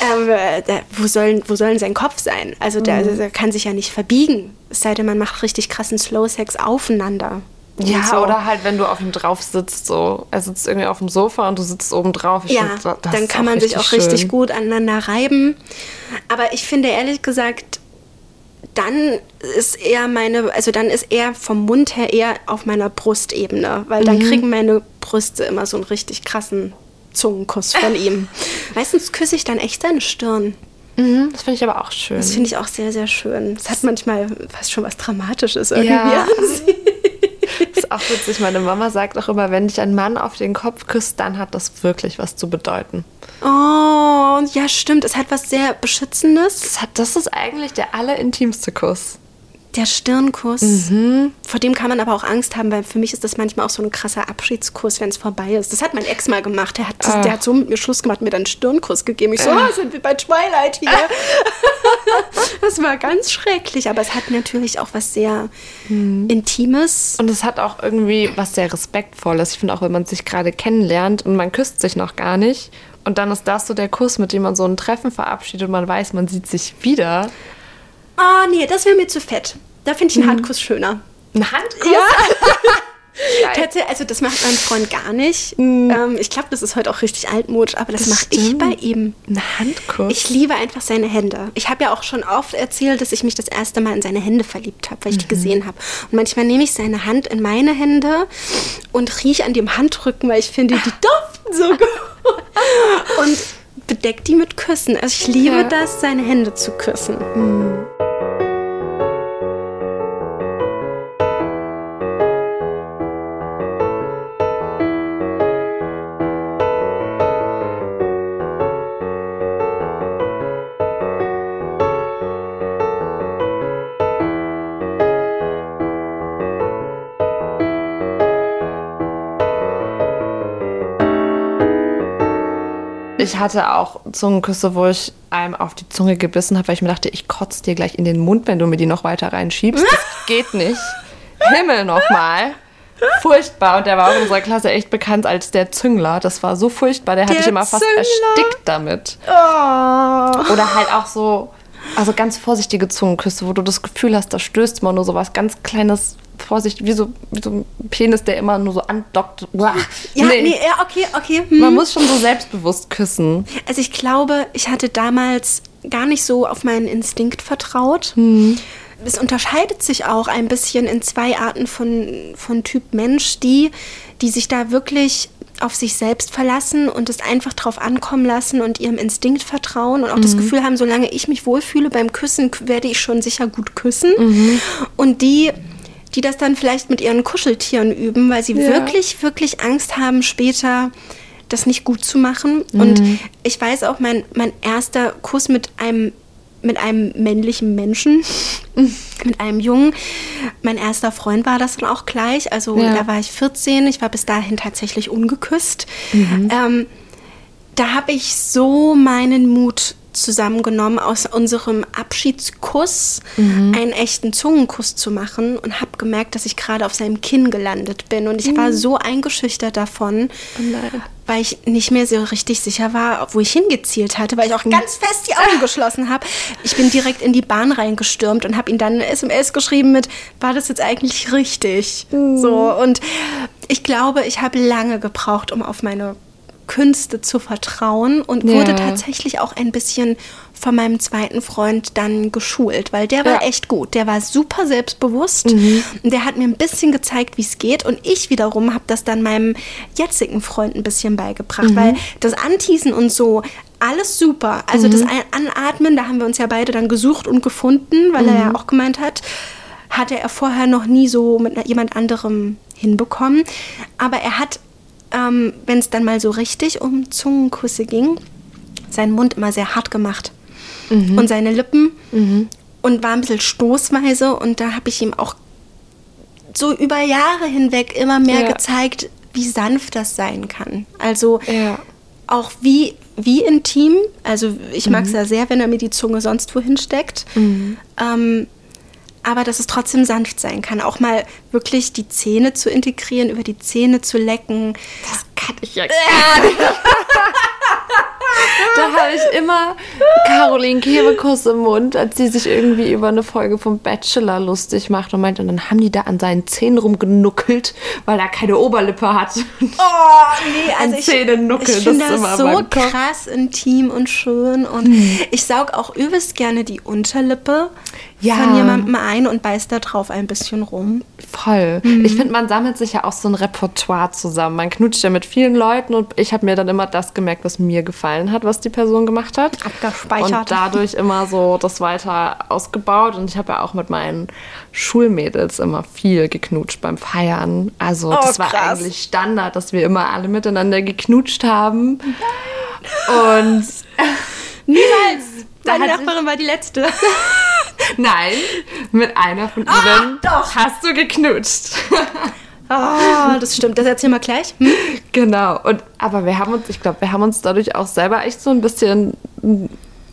ähm, äh, da, wo, soll, wo soll denn sein Kopf sein? Also der, der kann sich ja nicht verbiegen. Es sei denn, man macht richtig krassen Slow-Sex aufeinander. Ja, so. oder halt, wenn du auf ihm drauf sitzt, so. Er sitzt irgendwie auf dem Sofa und du sitzt oben drauf. Ich Ja, find, dann kann man sich auch richtig schön. gut aneinander reiben. Aber ich finde ehrlich gesagt, dann ist eher meine, also dann ist er vom Mund her eher auf meiner Brustebene, weil dann Mhm. kriegen meine Brüste immer so einen richtig krassen Zungenkuss von ihm. Meistens küsse ich dann echt seine Stirn. Mhm, das finde ich aber auch schön. Das finde ich auch sehr, sehr schön. Es hat manchmal fast schon was Dramatisches irgendwie. Ja. Das ist auch witzig. Meine Mama sagt auch immer, wenn dich ein Mann auf den Kopf küsst, dann hat das wirklich was zu bedeuten. Oh, ja, stimmt. Es hat was sehr Beschützendes. Das, hat, das ist eigentlich der allerintimste Kuss. Der Stirnkuss. Mhm. Vor dem kann man aber auch Angst haben, weil für mich ist das manchmal auch so ein krasser Abschiedskuss, wenn es vorbei ist. Das hat mein Ex mal gemacht. Der hat, Ah. der hat so mit mir Schluss gemacht, mir dann einen Stirnkuss gegeben. Ich so, ah, sind wir bei Twilight hier. das war ganz schrecklich, aber es hat natürlich auch was sehr Mhm. Intimes. Und es hat auch irgendwie was sehr Respektvolles. Ich finde auch, wenn man sich gerade kennenlernt und man küsst sich noch gar nicht. Und dann ist das so der Kuss, mit dem man so ein Treffen verabschiedet und man weiß, man sieht sich wieder. Ah, nee, das wäre mir zu fett. Da finde Mhm. ich einen Handkuss schöner. Ein Handkuss? Ja. Tatsächlich, also das macht mein Freund gar nicht. Ähm, ich glaube, das ist heute auch richtig altmodisch, aber das, Mhm. Das mache ich bei ihm. Ein Handkuss? Ich liebe einfach seine Hände. Ich habe ja auch schon oft erzählt, dass ich mich das erste Mal in seine Hände verliebt habe, weil ich die gesehen habe. Und manchmal nehme ich seine Hand in meine Hände und rieche an dem Handrücken, weil ich finde, die duften so gut. Und bedecke die mit Küssen. Also ich liebe Ja. das, seine Hände zu küssen. Ich hatte auch Zungenküsse, wo ich einem auf die Zunge gebissen habe, weil ich mir dachte, ich kotze dir gleich in den Mund, wenn du mir die noch weiter reinschiebst. Das geht nicht. Himmel nochmal. Furchtbar. Und der war auch in unserer Klasse echt bekannt als der Züngler. Das war so furchtbar. Der, hat Der dich immer fast Züngler. erstickt damit. Oh. Oder halt auch so, also ganz vorsichtige Zungenküsse, wo du das Gefühl hast, da stößt man nur so was ganz kleines, vorsichtig, wie so, wie so ein Penis, der immer nur so andockt. Uah. Ja, nee. Nee. ja, okay, okay. hm. Man muss schon so selbstbewusst küssen. Also ich glaube, ich hatte damals gar nicht so auf meinen Instinkt vertraut. Es unterscheidet sich auch ein bisschen in zwei Arten von, von Typ Mensch, die, die sich da wirklich auf sich selbst verlassen und es einfach drauf ankommen lassen und ihrem Instinkt vertrauen und auch das Gefühl haben, solange ich mich wohlfühle beim Küssen, werde ich schon sicher gut küssen. Und die, die das dann vielleicht mit ihren Kuscheltieren üben, weil sie Ja. wirklich, wirklich Angst haben, später das nicht gut zu machen. Und ich weiß auch, mein, mein erster Kuss mit einem mit einem männlichen Menschen, mit einem Jungen. Mein erster Freund war das dann auch gleich. Also Ja. da war ich 14. Ich war bis dahin tatsächlich ungeküsst. Ähm, da habe ich so meinen Mut zusammengenommen, aus unserem Abschiedskuss einen echten Zungenkuss zu machen und habe gemerkt, dass ich gerade auf seinem Kinn gelandet bin. Und ich war so eingeschüchtert davon, nein. weil ich nicht mehr so richtig sicher war, wo ich hingezielt hatte, weil ich auch ganz fest die Augen geschlossen habe. Ich bin direkt in die Bahn reingestürmt und habe ihm dann eine SMS geschrieben mit, war das jetzt eigentlich richtig? So, und ich glaube, ich habe lange gebraucht, um auf meine Künste zu vertrauen und Ja. wurde tatsächlich auch ein bisschen von meinem zweiten Freund dann geschult, weil der war Ja. echt gut. Der war super selbstbewusst und der hat mir ein bisschen gezeigt, wie es geht und ich wiederum habe das dann meinem jetzigen Freund ein bisschen beigebracht, weil das Anteasen und so alles super. Also das Ein- Anatmen, da haben wir uns ja beide dann gesucht und gefunden, weil er ja auch gemeint hat, hatte er vorher noch nie so mit jemand anderem hinbekommen. Aber er hat, ähm, wenn es dann mal so richtig um Zungenküsse ging, seinen Mund immer sehr hart gemacht. Und seine Lippen und war ein bisschen stoßweise. Und da habe ich ihm auch so über Jahre hinweg immer mehr Ja. gezeigt, wie sanft das sein kann. Also Ja. auch wie, wie intim. Also ich mag es ja sehr, wenn er mir die Zunge sonst wohin steckt. Ähm, aber dass es trotzdem sanft sein kann. Auch mal wirklich die Zähne zu integrieren, über die Zähne zu lecken. Das kann ich ja Da habe ich immer Caroline Kebekus im Mund, als sie sich irgendwie über eine Folge vom Bachelor lustig macht und meinte, und dann haben die da an seinen Zähnen rumgenuckelt, weil er keine Oberlippe hat. Oh, nee, An Zähnenuckeln, ich finde das das so krass intim und schön. Und ich saug auch übelst gerne die Unterlippe Ja. von jemandem ein und beiß da drauf ein bisschen rum. Voll. Ich finde, man sammelt sich ja auch so ein Repertoire zusammen. Man knutscht ja mit vielen Leuten und ich habe mir dann immer das gemerkt, was mir gefallen hat, was die Person gemacht hat. Abgespeichert. Und dadurch immer so das weiter ausgebaut. Und ich habe ja auch mit meinen Schulmädels immer viel geknutscht beim Feiern. Also Oh, das war krass. eigentlich Standard, dass wir immer alle miteinander geknutscht haben. Und Niemals! Meine sich- Nachbarin war die letzte. nein, mit einer von ihnen hast du geknutscht. Ah, das stimmt. Das erzähl mal gleich. Hm? Genau. Und aber wir haben uns, ich glaube, wir haben uns dadurch auch selber echt so ein bisschen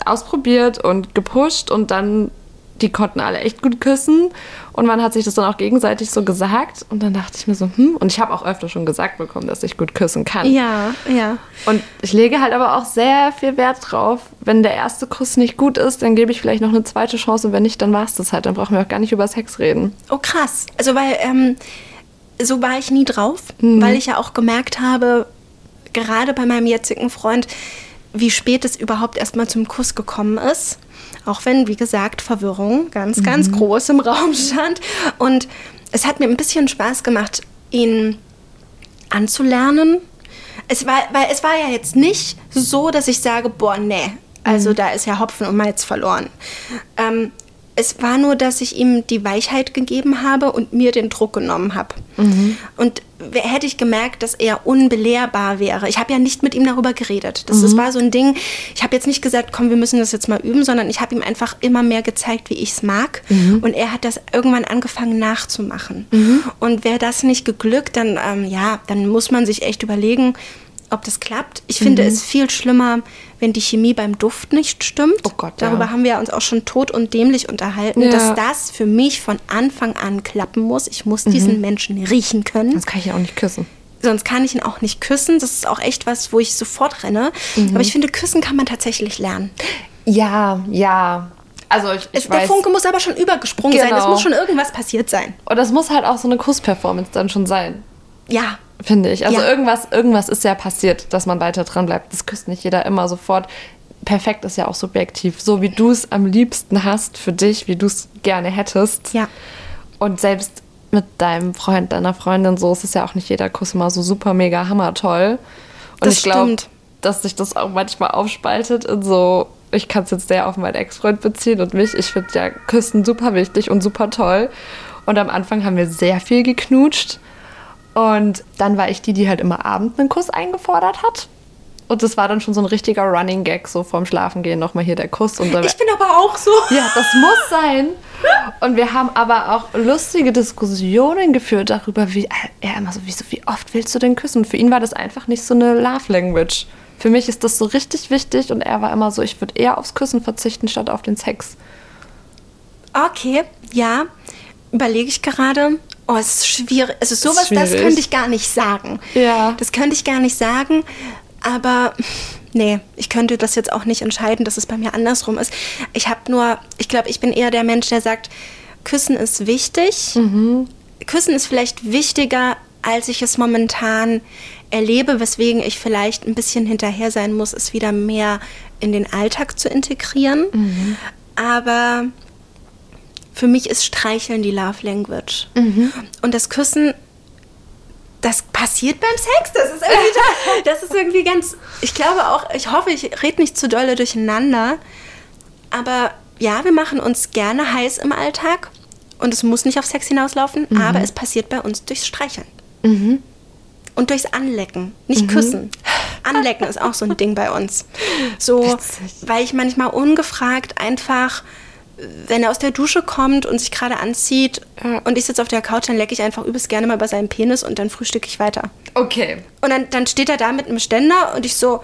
ausprobiert und gepusht und dann die konnten alle echt gut küssen und man hat sich das dann auch gegenseitig so gesagt und dann dachte ich mir so, hm, und ich habe auch öfter schon gesagt bekommen, dass ich gut küssen kann. Ja, ja. Und ich lege halt aber auch sehr viel Wert drauf, wenn der erste Kuss nicht gut ist, dann gebe ich vielleicht noch eine zweite Chance und wenn nicht, dann war es das halt. Dann brauchen wir auch gar nicht über Sex reden. Oh, krass. Also, weil, ähm, so war ich nie drauf, Mhm. weil ich ja auch gemerkt habe, gerade bei meinem jetzigen Freund, wie spät es überhaupt erstmal zum Kuss gekommen ist. Auch wenn, wie gesagt, Verwirrung ganz, ganz Mhm. groß im Raum stand. Und es hat mir ein bisschen Spaß gemacht, ihn anzulernen. Es war, weil es war ja jetzt nicht so, dass ich sage, boah, nee, also da ist ja Hopfen und Malz verloren. Ähm, es war nur, dass ich ihm die Weichheit gegeben habe und mir den Druck genommen habe. Und w- hätte ich gemerkt, dass er unbelehrbar wäre. Ich habe ja nicht mit ihm darüber geredet. Das, das war so ein Ding. Ich habe jetzt nicht gesagt, komm, wir müssen das jetzt mal üben, sondern ich habe ihm einfach immer mehr gezeigt, wie ich es mag. Und er hat das irgendwann angefangen nachzumachen. Und wäre das nicht geglückt, dann ähm, ja, dann muss man sich echt überlegen, ob das klappt. Ich finde es viel schlimmer, wenn die Chemie beim Duft nicht stimmt. Oh Gott, ja. Darüber haben wir uns auch schon tot und dämlich unterhalten, Ja. dass das für mich von Anfang an klappen muss. Ich muss diesen Menschen riechen können. Sonst kann ich ja auch nicht küssen. Sonst kann ich ihn auch nicht küssen. Das ist auch echt was, wo ich sofort renne. Mhm. Aber ich finde, küssen kann man tatsächlich lernen. Ja, ja. Also ich, ich der weiß. Funke muss aber schon übergesprungen sein. Es Genau. muss schon irgendwas passiert sein. Und das muss halt auch so eine Kussperformance dann schon sein. Ja. Finde ich. Also Ja. irgendwas, irgendwas ist ja passiert, dass man weiter dran bleibt. Das küsst nicht jeder immer sofort. Perfekt ist ja auch subjektiv. So wie du es am liebsten hast für dich, wie du es gerne hättest. Ja. Und selbst mit deinem Freund, deiner Freundin so, es ist ja auch nicht jeder Kuss immer so super mega hammertoll. Und Das ich glaube, dass sich das auch manchmal aufspaltet in so, ich kann es jetzt sehr auf meinen Ex-Freund beziehen und mich. Ich finde ja Küssen super wichtig und super toll. Und am Anfang haben wir sehr viel geknutscht. Und dann war ich die, die halt immer abends einen Kuss eingefordert hat. Und das war dann schon so ein richtiger Running Gag, so vorm Schlafengehen nochmal hier der Kuss. Und Ich bin aber auch so. ja, das muss sein. Und wir haben aber auch lustige Diskussionen geführt darüber, wie er immer so, wie, so, wie oft willst du denn küssen? Und für ihn war das einfach nicht so eine Love Language. Für mich ist das so richtig wichtig und er war immer so, ich würde eher aufs Küssen verzichten statt auf den Sex. Okay, ja. Überlege ich gerade. Oh, es ist schwierig. Also sowas, das schwierig. könnte ich gar nicht sagen. Ja. Das könnte ich gar nicht sagen. Aber nee, ich könnte das jetzt auch nicht entscheiden, dass es bei mir andersrum ist. Ich habe nur, ich glaube, ich bin eher der Mensch, der sagt, Küssen ist wichtig. Küssen ist vielleicht wichtiger, als ich es momentan erlebe, weswegen ich vielleicht ein bisschen hinterher sein muss, es wieder mehr in den Alltag zu integrieren. Aber für mich ist Streicheln die Love Language. Und das Küssen, das passiert beim Sex. Das ist irgendwie, das ist irgendwie ganz, ich glaube auch, ich hoffe, ich rede nicht zu dolle durcheinander. Aber ja, wir machen uns gerne heiß im Alltag. Und es muss nicht auf Sex hinauslaufen, aber es passiert bei uns durchs Streicheln. Und durchs Anlecken, nicht küssen. Anlecken ist auch so ein Ding bei uns. So, Witzig. weil ich manchmal ungefragt einfach, wenn er aus der Dusche kommt und sich gerade anzieht Ja. und ich sitze auf der Couch, dann lecke ich einfach übelst gerne mal bei seinem Penis und dann frühstücke ich weiter. Okay. Und dann, dann steht er da mit einem Ständer und ich so,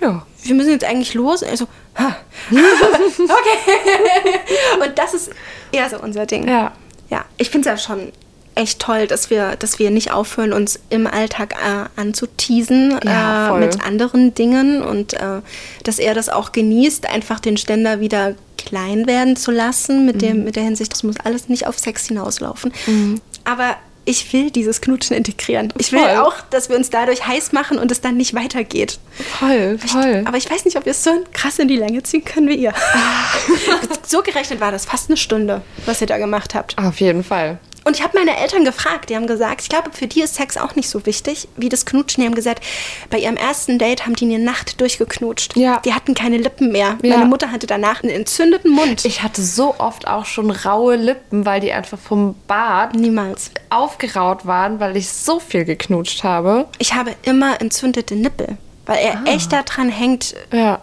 Ja. wir müssen jetzt eigentlich los. Und er so, ha. okay. und das ist eher so unser Ding. Ja. Ja, ich finde es ja schon echt toll, dass wir, dass wir nicht aufhören, uns im Alltag äh, anzuteasen Ja, äh, mit anderen Dingen und äh, dass er das auch genießt, einfach den Ständer wieder klein werden zu lassen, mit, Mhm. dem, mit der Hinsicht, das muss alles nicht auf Sex hinauslaufen. Aber ich will dieses Knutschen integrieren. Ich will Voll. auch, dass wir uns dadurch heiß machen und es dann nicht weitergeht. Voll, voll. Aber ich weiß nicht, ob wir es so krass in die Länge ziehen können wie ihr. so gerechnet war das fast eine Stunde, was ihr da gemacht habt. Auf jeden Fall. Und ich habe meine Eltern gefragt, die haben gesagt, ich glaube, für die ist Sex auch nicht so wichtig wie das Knutschen. Die haben gesagt, bei ihrem ersten Date haben die eine Nacht durchgeknutscht. Ja. Die hatten keine Lippen mehr. Ja. Meine Mutter hatte danach einen entzündeten Mund. Ich hatte so oft auch schon raue Lippen, weil die einfach vom Bad Niemals. aufgeraut waren, weil ich so viel geknutscht habe. Ich habe immer entzündete Nippel, weil er echt daran hängt, Ja.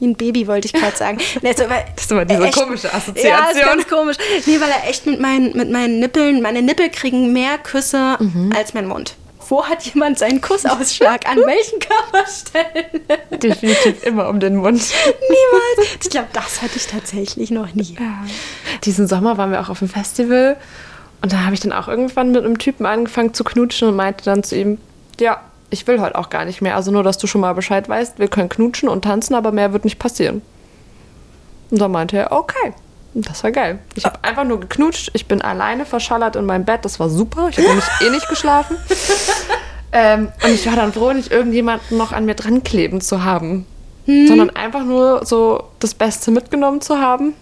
Wie ein Baby, wollte ich gerade sagen. Nee, so, weil Das ist immer diese echt- komische Ja, Assoziation. ist ganz komisch. Nee, weil er echt mit meinen, mit meinen Nippeln, meine Nippel kriegen mehr Küsse Mhm. als mein Mund. Wo hat jemand seinen Kussausschlag? An welchen Körperstellen? Definitiv immer um den Mund. Niemals. Ich glaube, das hatte ich tatsächlich noch nie. Diesen Sommer waren wir auch auf dem Festival und da habe ich dann auch irgendwann mit einem Typen angefangen zu knutschen und meinte dann zu ihm, ja, ich will heute auch gar nicht mehr. Also nur, dass du schon mal Bescheid weißt, wir können knutschen und tanzen, aber mehr wird nicht passieren. Und dann meinte er, okay. Das war geil. Ich habe einfach nur geknutscht. Ich bin alleine verschallert in meinem Bett. Das war super. Ich habe nämlich eh nicht geschlafen. Ähm, und ich war dann froh, nicht irgendjemanden noch an mir dran kleben zu haben. Sondern einfach nur so das Beste mitgenommen zu haben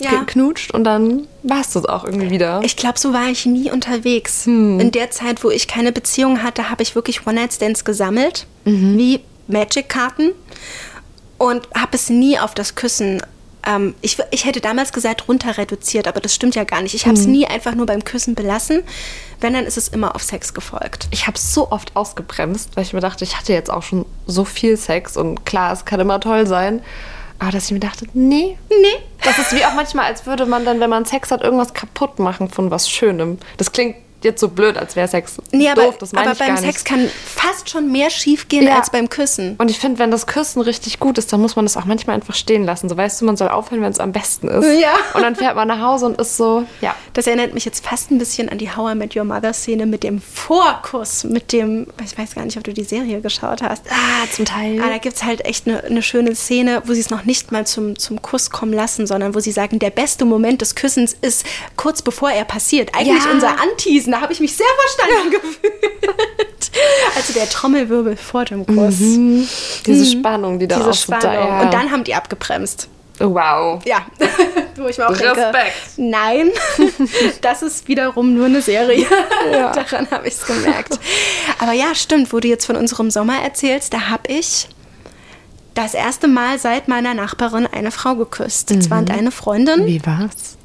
Ja. geknutscht und dann war es das auch irgendwie wieder. Ich glaube, so war ich nie unterwegs. Hm. In der Zeit, wo ich keine Beziehung hatte, habe ich wirklich One-Night-Stands gesammelt, Mhm. wie Magic-Karten und habe es nie auf das Küssen. Ähm, ich, ich hätte damals gesagt, runter reduziert, aber das stimmt ja gar nicht. Ich habe es Mhm. nie einfach nur beim Küssen belassen. Wenn, dann ist es immer auf Sex gefolgt. ich habe so oft ausgebremst, weil ich mir dachte, ich hatte jetzt auch schon so viel Sex und klar, es kann immer toll sein. Aber dass ich mir dachte, nee, Nee. das ist wie auch manchmal, als würde man dann, wenn man Sex hat, irgendwas kaputt machen von was Schönem. Das klingt jetzt so blöd, als wäre Sex Nee, aber, doof, das meine aber ich beim gar Sex nicht. kann fast schon mehr schiefgehen Ja. als beim Küssen. Und ich finde, wenn das Küssen richtig gut ist, dann muss man das auch manchmal einfach stehen lassen. So weißt du, man soll aufhören, wenn es am besten ist. Ja. Und dann fährt man nach Hause und ist so, ja. Das erinnert mich jetzt fast ein bisschen an die How I Met Your Mother Szene mit dem Vorkuss, mit dem, ich weiß gar nicht, ob du die Serie geschaut hast. Ah, zum Teil. Ah, da gibt es halt echt eine eine schöne Szene, wo sie es noch nicht mal zum, zum Kuss kommen lassen, sondern wo sie sagen, der beste Moment des Küssens ist kurz bevor er passiert. Eigentlich Ja. unser Anteasen, da habe ich mich sehr verstanden gefühlt. Also der Trommelwirbel vor dem Kuss. Diese Spannung, die da Diese Spannung. da, ja. Und dann haben die abgebremst. Wow. Ja, wo ich mir auch denke, Respekt. nein, das ist wiederum nur eine Serie. Ja. Daran habe ich es gemerkt. Aber ja, stimmt, wo du jetzt von unserem Sommer erzählst, da habe ich das erste Mal seit meiner Nachbarin eine Frau geküsst. Es war eine Freundin. Wie war's?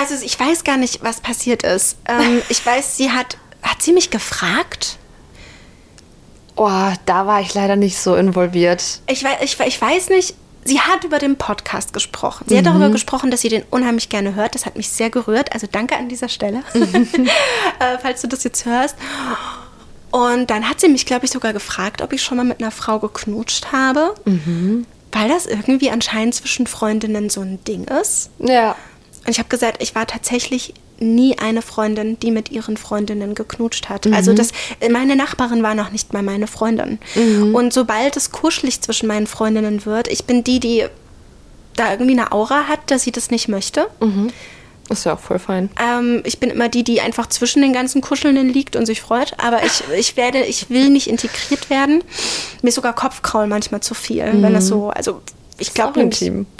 Also ich weiß gar nicht, was passiert ist. Ähm, ich weiß, sie hat, hat sie mich gefragt? Oh, da war ich leider nicht so involviert. Ich, wei- ich, ich weiß nicht, sie hat über den Podcast gesprochen. Sie hat darüber gesprochen, dass sie den unheimlich gerne hört. Das hat mich sehr gerührt. Also danke an dieser Stelle, äh, falls du das jetzt hörst. Und dann hat sie mich, glaube ich, sogar gefragt, ob ich schon mal mit einer Frau geknutscht habe. Weil das irgendwie anscheinend zwischen Freundinnen so ein Ding ist. Ja. Und ich habe gesagt, ich war tatsächlich nie eine Freundin, die mit ihren Freundinnen geknutscht hat. Also das, meine Nachbarin war noch nicht mal meine Freundin. Und sobald es kuschelig zwischen meinen Freundinnen wird, ich bin die, die da irgendwie eine Aura hat, dass sie das nicht möchte. Ist ja auch voll fein. Ähm, ich bin immer die, die einfach zwischen den ganzen Kuschelnden liegt und sich freut. Aber ich, ich werde, ich will nicht integriert werden. Mir ist sogar Kopfkraulen manchmal zu viel, wenn das so, also ich glaube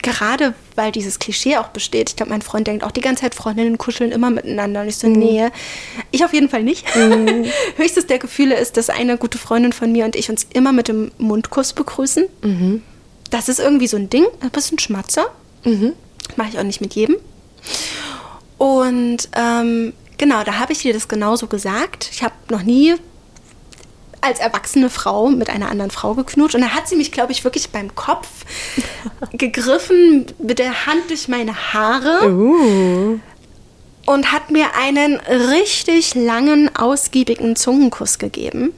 gerade weil dieses Klischee auch besteht. Ich glaube, mein Freund denkt auch die ganze Zeit, Freundinnen kuscheln immer miteinander. Und ich so, nee, ich auf jeden Fall nicht. Höchstes der Gefühle ist, dass eine gute Freundin von mir und ich uns immer mit dem Mundkuss begrüßen. Das ist irgendwie so ein Ding, ein bisschen Schmatzer. Mache ich auch nicht mit jedem. Und ähm, genau, da habe ich dir das genauso gesagt. Ich habe noch nie als erwachsene Frau mit einer anderen Frau geknutscht. Und da hat sie mich, glaube ich, wirklich beim Kopf gegriffen, mit der Hand durch meine Haare Uh. und hat mir einen richtig langen, ausgiebigen Zungenkuss gegeben.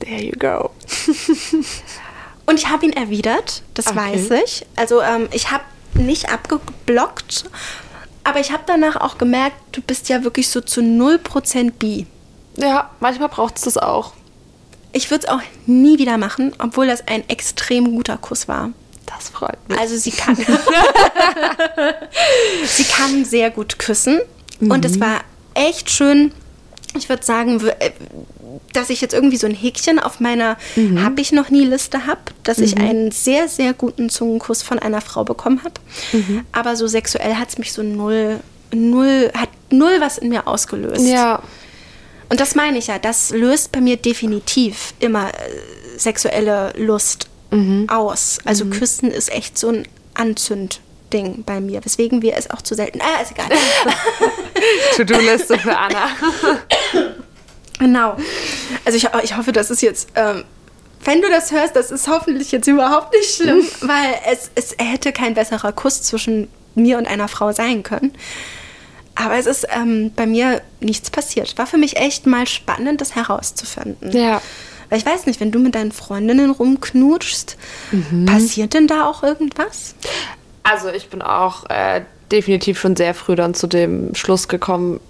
There you go. Und ich habe ihn erwidert, das Okay. weiß ich. Also ähm, ich habe nicht abgeblockt, aber ich habe danach auch gemerkt, du bist ja wirklich so zu 0% bi. Ja, manchmal braucht es das auch. Ich würde es auch nie wieder machen, obwohl das ein extrem guter Kuss war. Das freut mich. Also sie kann, sie kann sehr gut küssen und es war echt schön. Ich würde sagen, äh, dass ich jetzt irgendwie so ein Häkchen auf meiner habe ich noch nie Liste habe, dass ich einen sehr sehr guten Zungenkuss von einer Frau bekommen habe. Aber so sexuell hat es mich so null null hat null was in mir ausgelöst. ja. Und das meine ich ja, das löst bei mir definitiv immer äh, sexuelle Lust aus. Also Küssen ist echt so ein Anzündding bei mir, weswegen wir es auch zu selten. Ah, ist egal. To-Do-Liste für Anna. genau. Also ich, ich hoffe, das ist jetzt. Ähm, wenn du das hörst, das ist hoffentlich jetzt überhaupt nicht schlimm, weil es, es hätte kein besserer Kuss zwischen mir und einer Frau sein können. Aber es ist ähm, bei mir nichts passiert. War für mich echt mal spannend, das herauszufinden. Ja. Weil ich weiß nicht, wenn du mit deinen Freundinnen rumknutschst, passiert denn da auch irgendwas? Also ich bin auch äh, definitiv schon sehr früh dann zu dem Schluss gekommen.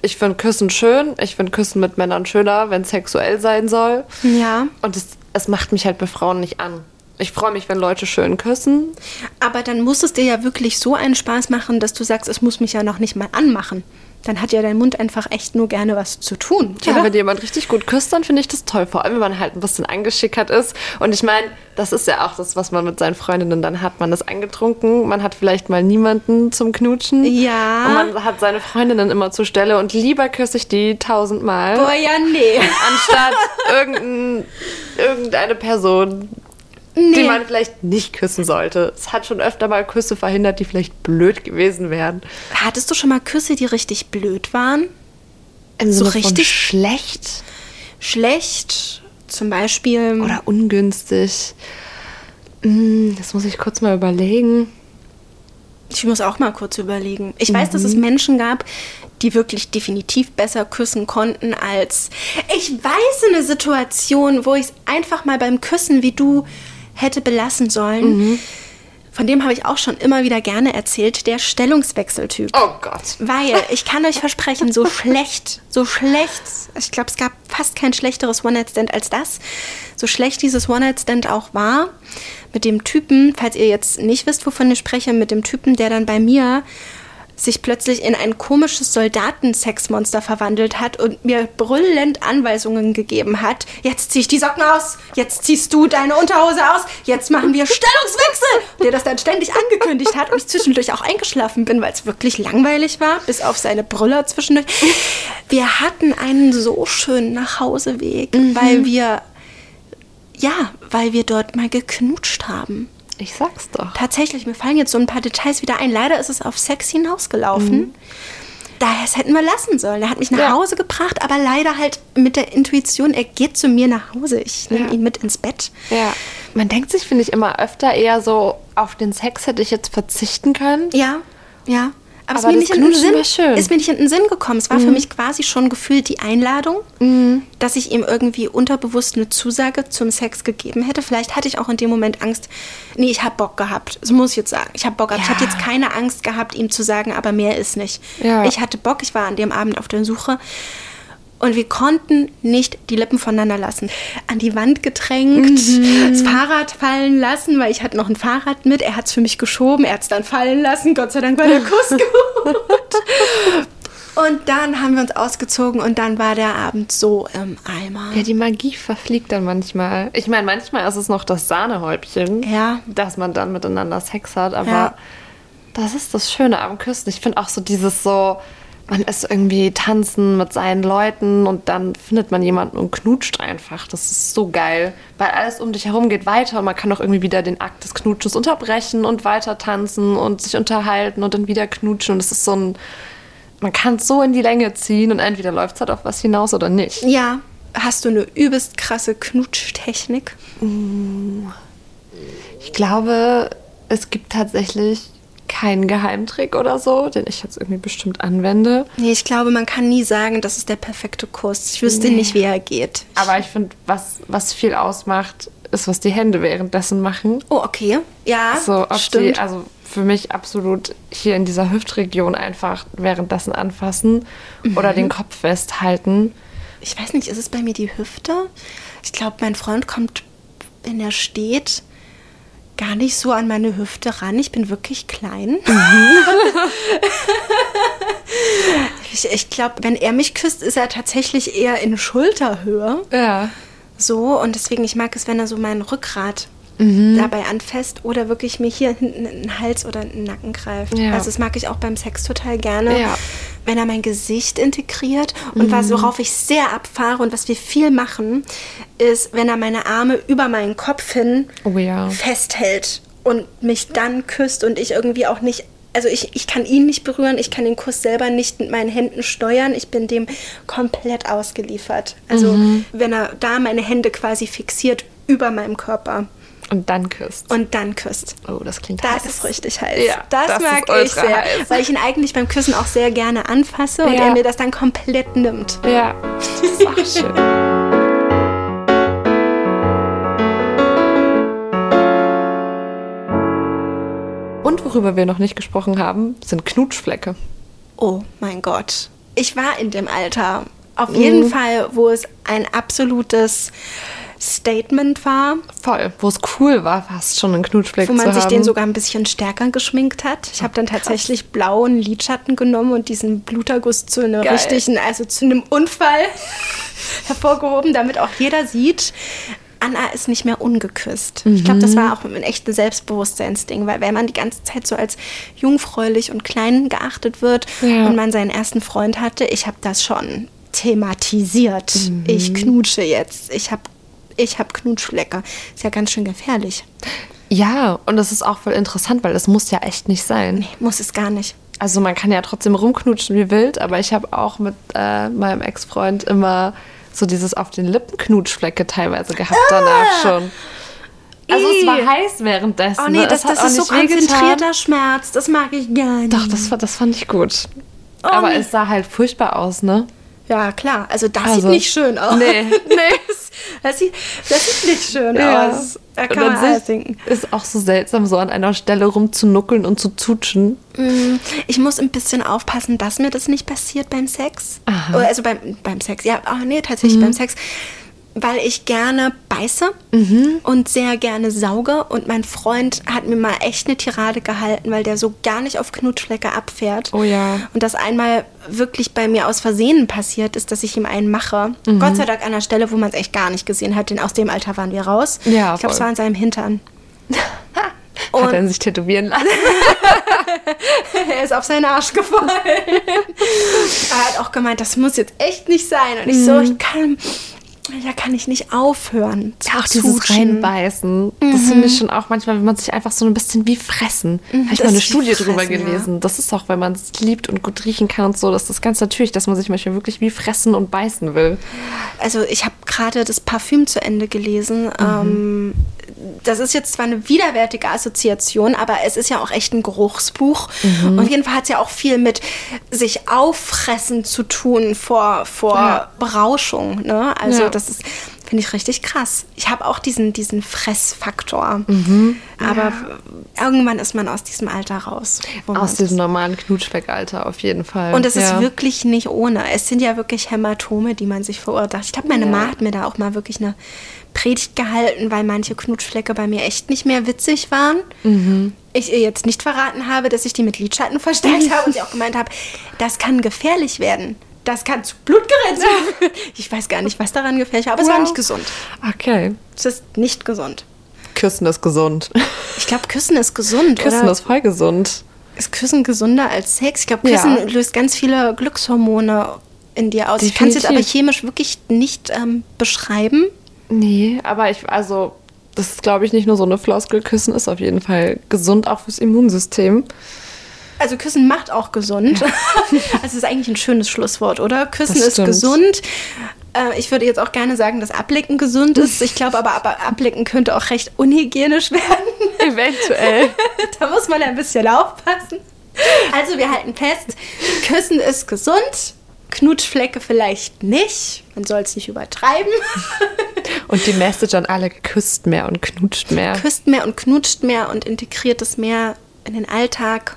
Ich finde Küssen schön. Ich finde Küssen mit Männern schöner, wenn es sexuell sein soll. Ja. Und es, es macht mich halt bei Frauen nicht an. Ich freue mich, wenn Leute schön küssen. Aber dann muss es dir ja wirklich so einen Spaß machen, dass du sagst, es muss mich ja noch nicht mal anmachen. Dann hat ja dein Mund einfach echt nur gerne was zu tun. Ja, oder? wenn jemand richtig gut küsst, dann finde ich das toll. Vor allem, wenn man halt ein bisschen angeschickert ist. Und ich meine, das ist ja auch das, was man mit seinen Freundinnen dann hat. Man ist angetrunken, man hat vielleicht mal niemanden zum Knutschen. Ja. Und man hat seine Freundinnen immer zur Stelle und lieber küsse ich die tausendmal. Boah, ja, nee. anstatt irgendein, irgendeine Person, die Nee. man vielleicht nicht küssen sollte. Es hat schon öfter mal Küsse verhindert, die vielleicht blöd gewesen wären. Hattest du schon mal Küsse, die richtig blöd waren? Im So richtig- schlecht Schlecht, zum Beispiel. oder ungünstig. Hm, Das muss ich kurz mal überlegen. Ich muss auch mal kurz überlegen. Ich weiß, dass es Menschen gab, die wirklich definitiv besser küssen konnten als. Ich weiß eine Situation, wo ich es einfach mal beim Küssen wie du hätte belassen sollen. Von dem habe ich auch schon immer wieder gerne erzählt, der Stellungswechseltyp. Oh Gott. Weil ich kann euch versprechen, so schlecht, so schlecht, ich glaube, es gab fast kein schlechteres One-Night-Stand als das. So schlecht dieses One-Night-Stand auch war, mit dem Typen, falls ihr jetzt nicht wisst, wovon ich spreche, mit dem Typen, der dann bei mir sich plötzlich in ein komisches Soldatensexmonster verwandelt hat und mir brüllend Anweisungen gegeben hat. Jetzt zieh ich die Socken aus, jetzt ziehst du deine Unterhose aus, jetzt machen wir Stellungswechsel. Der das dann ständig angekündigt hat und ich zwischendurch auch eingeschlafen bin, weil es wirklich langweilig war, bis auf seine Brüller zwischendurch. Wir hatten einen so schönen Nachhauseweg, weil wir, ja, weil wir dort mal geknutscht haben. Ich sag's doch. Tatsächlich, mir fallen jetzt so ein paar Details wieder ein. Leider ist es auf Sex hinausgelaufen. Daher es hätten wir lassen sollen. Er hat mich nach Ja. Hause gebracht, aber leider halt mit der Intuition, er geht zu mir nach Hause. Ich nehme Ja. ihn mit ins Bett. Ja. Man denkt sich, finde ich, immer öfter eher so, auf den Sex hätte ich jetzt verzichten können. Ja, ja. Aber, Aber es ist, mir nicht in den Knutschen Sinn, schön. Mhm. ist mir nicht in den Sinn gekommen. Es war für mich quasi schon gefühlt die Einladung, dass ich ihm irgendwie unterbewusst eine Zusage zum Sex gegeben hätte. Vielleicht hatte ich auch in dem Moment Angst. Nee, ich habe Bock gehabt. Das muss ich jetzt sagen. Ich habe Bock gehabt. Ich Ja. hatte jetzt keine Angst gehabt, ihm zu sagen, aber mehr ist nicht. Ja. Ich hatte Bock. Ich war an dem Abend auf der Suche. Und wir konnten nicht die Lippen voneinander lassen. An die Wand gedrängt, Mhm. das Fahrrad fallen lassen, weil ich hatte noch ein Fahrrad mit. Er hat es für mich geschoben, er hat es dann fallen lassen. Gott sei Dank war der Kuss gut. Und dann haben wir uns ausgezogen und dann war der Abend so im Eimer. Ja, die Magie verfliegt dann manchmal. Ich meine, manchmal ist es noch das Sahnehäubchen, Ja. dass man dann miteinander Sex hat, aber Ja. das ist das Schöne am Küssen. Ich finde auch so dieses so, man ist irgendwie tanzen mit seinen Leuten und dann findet man jemanden und knutscht einfach. Das ist so geil, weil alles um dich herum geht weiter und man kann auch irgendwie wieder den Akt des Knutschens unterbrechen und weiter tanzen und sich unterhalten und dann wieder knutschen und es ist so ein, man kann es so in die Länge ziehen und entweder läuft es halt auf was hinaus oder nicht. Ja. Hast du eine übelst krasse Knutschtechnik? Ich glaube, es gibt tatsächlich keinen Geheimtrick oder so, den ich jetzt irgendwie bestimmt anwende. Nee, ich glaube, man kann nie sagen, das ist der perfekte Kuss. Ich wüsste nicht, wie er geht. Aber ich finde, was, was viel ausmacht, ist, was die Hände währenddessen machen. Oh, okay. Ja, So, stimmt. die, also für mich absolut hier in dieser Hüftregion einfach währenddessen anfassen oder den Kopf festhalten. ich weiß nicht, ist es bei mir die Hüfte? Ich glaube, mein Freund kommt, wenn er steht, gar nicht so an meine Hüfte ran. Ich bin wirklich klein. ich ich glaube, wenn er mich küsst, ist er tatsächlich eher in Schulterhöhe. Ja. So, und deswegen, ich mag es, wenn er so mein Rückgrat Mhm. dabei anfasst oder wirklich mir hier hinten in den Hals oder in den Nacken greift. Ja. Also das mag ich auch beim Sex total gerne, Ja. wenn er mein Gesicht integriert. Und was, worauf ich sehr abfahre und was wir viel machen, ist, wenn er meine Arme über meinen Kopf hin Oh ja. festhält und mich dann küsst und ich irgendwie auch nicht, also ich, ich kann ihn nicht berühren, ich kann den Kuss selber nicht mit meinen Händen steuern, ich bin dem komplett ausgeliefert. Also wenn er da meine Hände quasi fixiert über meinem Körper Und dann küsst. und dann küsst. oh, das klingt Das heiß. ist richtig heiß. Ja, das, das mag ich sehr, heiß. weil ich ihn eigentlich beim Küssen auch sehr gerne anfasse und Ja. er mir das dann komplett nimmt. Ja, das ist auch schön. Und worüber wir noch nicht gesprochen haben, sind Knutschflecke. Oh mein Gott. Ich war in dem Alter. Auf jeden Mhm. Fall, wo es ein absolutes Statement war, Voll. Wo es cool war, fast schon einen Knutschfleck wo man zu sich haben. den sogar ein bisschen stärker geschminkt hat. Ich habe dann tatsächlich blauen Lidschatten genommen und diesen Bluterguss zu einem richtigen, also zu einem Unfall hervorgehoben, damit auch jeder sieht, Anna ist nicht mehr ungeküsst. Ich glaube, das Mhm. war auch ein echtes Selbstbewusstseinsding, weil wenn man die ganze Zeit so als jungfräulich und klein geachtet wird Ja. und man seinen ersten Freund hatte, ich habe das schon thematisiert. Mhm. Ich knutsche jetzt. Ich habe ich hab Knutschflecke. Ist ja ganz schön gefährlich. ja, und das ist auch voll interessant, weil das muss ja echt nicht sein. Nee, muss es gar nicht. Also man kann ja trotzdem rumknutschen wie wild, aber ich habe auch mit äh, meinem Ex-Freund immer so dieses auf den Lippen Knutschflecke teilweise gehabt danach schon. Also es war Ah! Heiß währenddessen. Oh nee, ne? das, Es hat das auch ist so konzentrierter Schmerz. Das mag ich gar nicht. Doch, das, war- das fand ich gut. Oh, aber nee. es sah halt furchtbar aus, ne? Ja, klar. Also das Also, sieht nicht schön aus. nee, nee. Das, das, sieht, das sieht nicht schön Ja. aus. Da kann man an alles denken. ist auch so seltsam, so an einer Stelle rumzunuckeln und zu zutschen. Mm, Ich muss ein bisschen aufpassen, dass mir das nicht passiert beim Sex. Aha. Mhm. Oder Also beim, beim Sex. Ja, oh, nee, tatsächlich beim Sex. Weil ich gerne beiße und sehr gerne sauge. Und mein Freund hat mir mal echt eine Tirade gehalten, weil der so gar nicht auf Knutschflecke abfährt. Oh ja. Und das einmal wirklich bei mir aus Versehen passiert ist, dass ich ihm einen mache. Mhm. Gott sei Dank an der Stelle, wo man es echt gar nicht gesehen hat, denn aus dem Alter waren wir raus. Ja, ich glaube, es war in seinem Hintern. Hat er sich tätowieren lassen? er ist auf seinen Arsch gefallen. er hat auch gemeint, das muss jetzt echt nicht sein. Und ich so, ich kann, da kann ich nicht aufhören. zu Ja, auch dieses zutschen. Reinbeißen. Das finde ich schon auch manchmal, wenn man sich einfach so ein bisschen wie fressen. Habe ich mal eine Studie drüber Fressen, ja. gelesen. Das ist auch, wenn man es liebt und gut riechen kann und so, das ist ganz natürlich, dass man sich manchmal wirklich wie fressen und beißen will. Also ich habe gerade das Parfüm zu Ende gelesen. Ähm, das ist jetzt zwar eine widerwärtige Assoziation, aber es ist ja auch echt ein Geruchsbuch. Und auf jeden Fall hat es ja auch viel mit sich auffressen zu tun vor, vor Ja. Berauschung. Ne? Also Ja. das ist, finde ich richtig krass. Ich habe auch diesen, diesen Fressfaktor. Aber irgendwann ist man aus diesem Alter raus. Aus diesem normalen Knutschfleckalter auf jeden Fall. und es ist Ja. wirklich nicht ohne. Es sind ja wirklich Hämatome, die man sich verursacht. Ich glaube, meine Ja. Ma hat mir da auch mal wirklich eine Predigt gehalten, weil manche Knutschflecke bei mir echt nicht mehr witzig waren. Mhm. Ich ihr jetzt nicht verraten habe, dass ich die mit Lidschatten verstärkt habe und sie auch gemeint habe, das kann gefährlich werden. Das kann zu Blutgeräten führen. Ich weiß gar nicht, was daran gefährlich war, aber es war Wow. nicht gesund. Okay. Es ist nicht gesund. Küssen ist gesund. Ich glaube, Küssen ist gesund. Küssen oder? ist voll gesund. Ist Küssen gesünder als Sex? Ich glaube, Ja. Küssen löst ganz viele Glückshormone in dir aus. Ich kann es jetzt aber Definitiv. chemisch wirklich nicht ähm, beschreiben. Nee, aber ich, also, das ist, glaube ich, nicht nur so eine Floskel. Küssen ist auf jeden Fall gesund, auch fürs Immunsystem. Also Küssen macht auch gesund. also es ist eigentlich ein schönes Schlusswort, oder? Küssen Das ist stimmt. gesund. Äh, ich würde jetzt auch gerne sagen, dass Ablecken gesund ist. Ich glaube aber, aber Ablecken könnte auch recht unhygienisch werden. Eventuell. da muss man ein bisschen aufpassen. Also wir halten fest, Küssen ist gesund. Knutschflecke vielleicht nicht. Man soll es nicht übertreiben. Und die Message an alle, küsst mehr und knutscht mehr. Küsst mehr und knutscht mehr und integriert es mehr in den Alltag.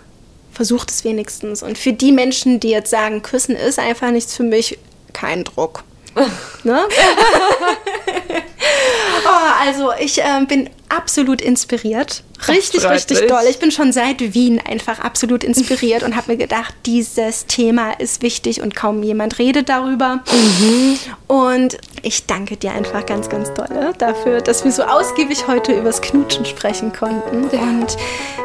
Versucht es wenigstens. Und für die Menschen, die jetzt sagen, Küssen ist einfach nichts für mich, kein Druck. ne? oh, also ich ähm, bin absolut inspiriert. Richtig, richtig doll. Ich bin schon seit Wien einfach absolut inspiriert und habe mir gedacht, dieses Thema ist wichtig und kaum jemand redet darüber. Und ich danke dir einfach ganz, ganz doll dafür, dass wir so ausgiebig heute übers Knutschen sprechen konnten. Und,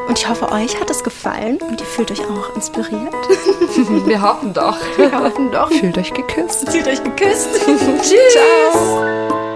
und ich hoffe, euch hat es gefallen und ihr fühlt euch auch inspiriert. Wir hoffen doch. Wir hoffen doch. Fühlt euch geküsst. Zieht euch geküsst. Tschüss. Ciao.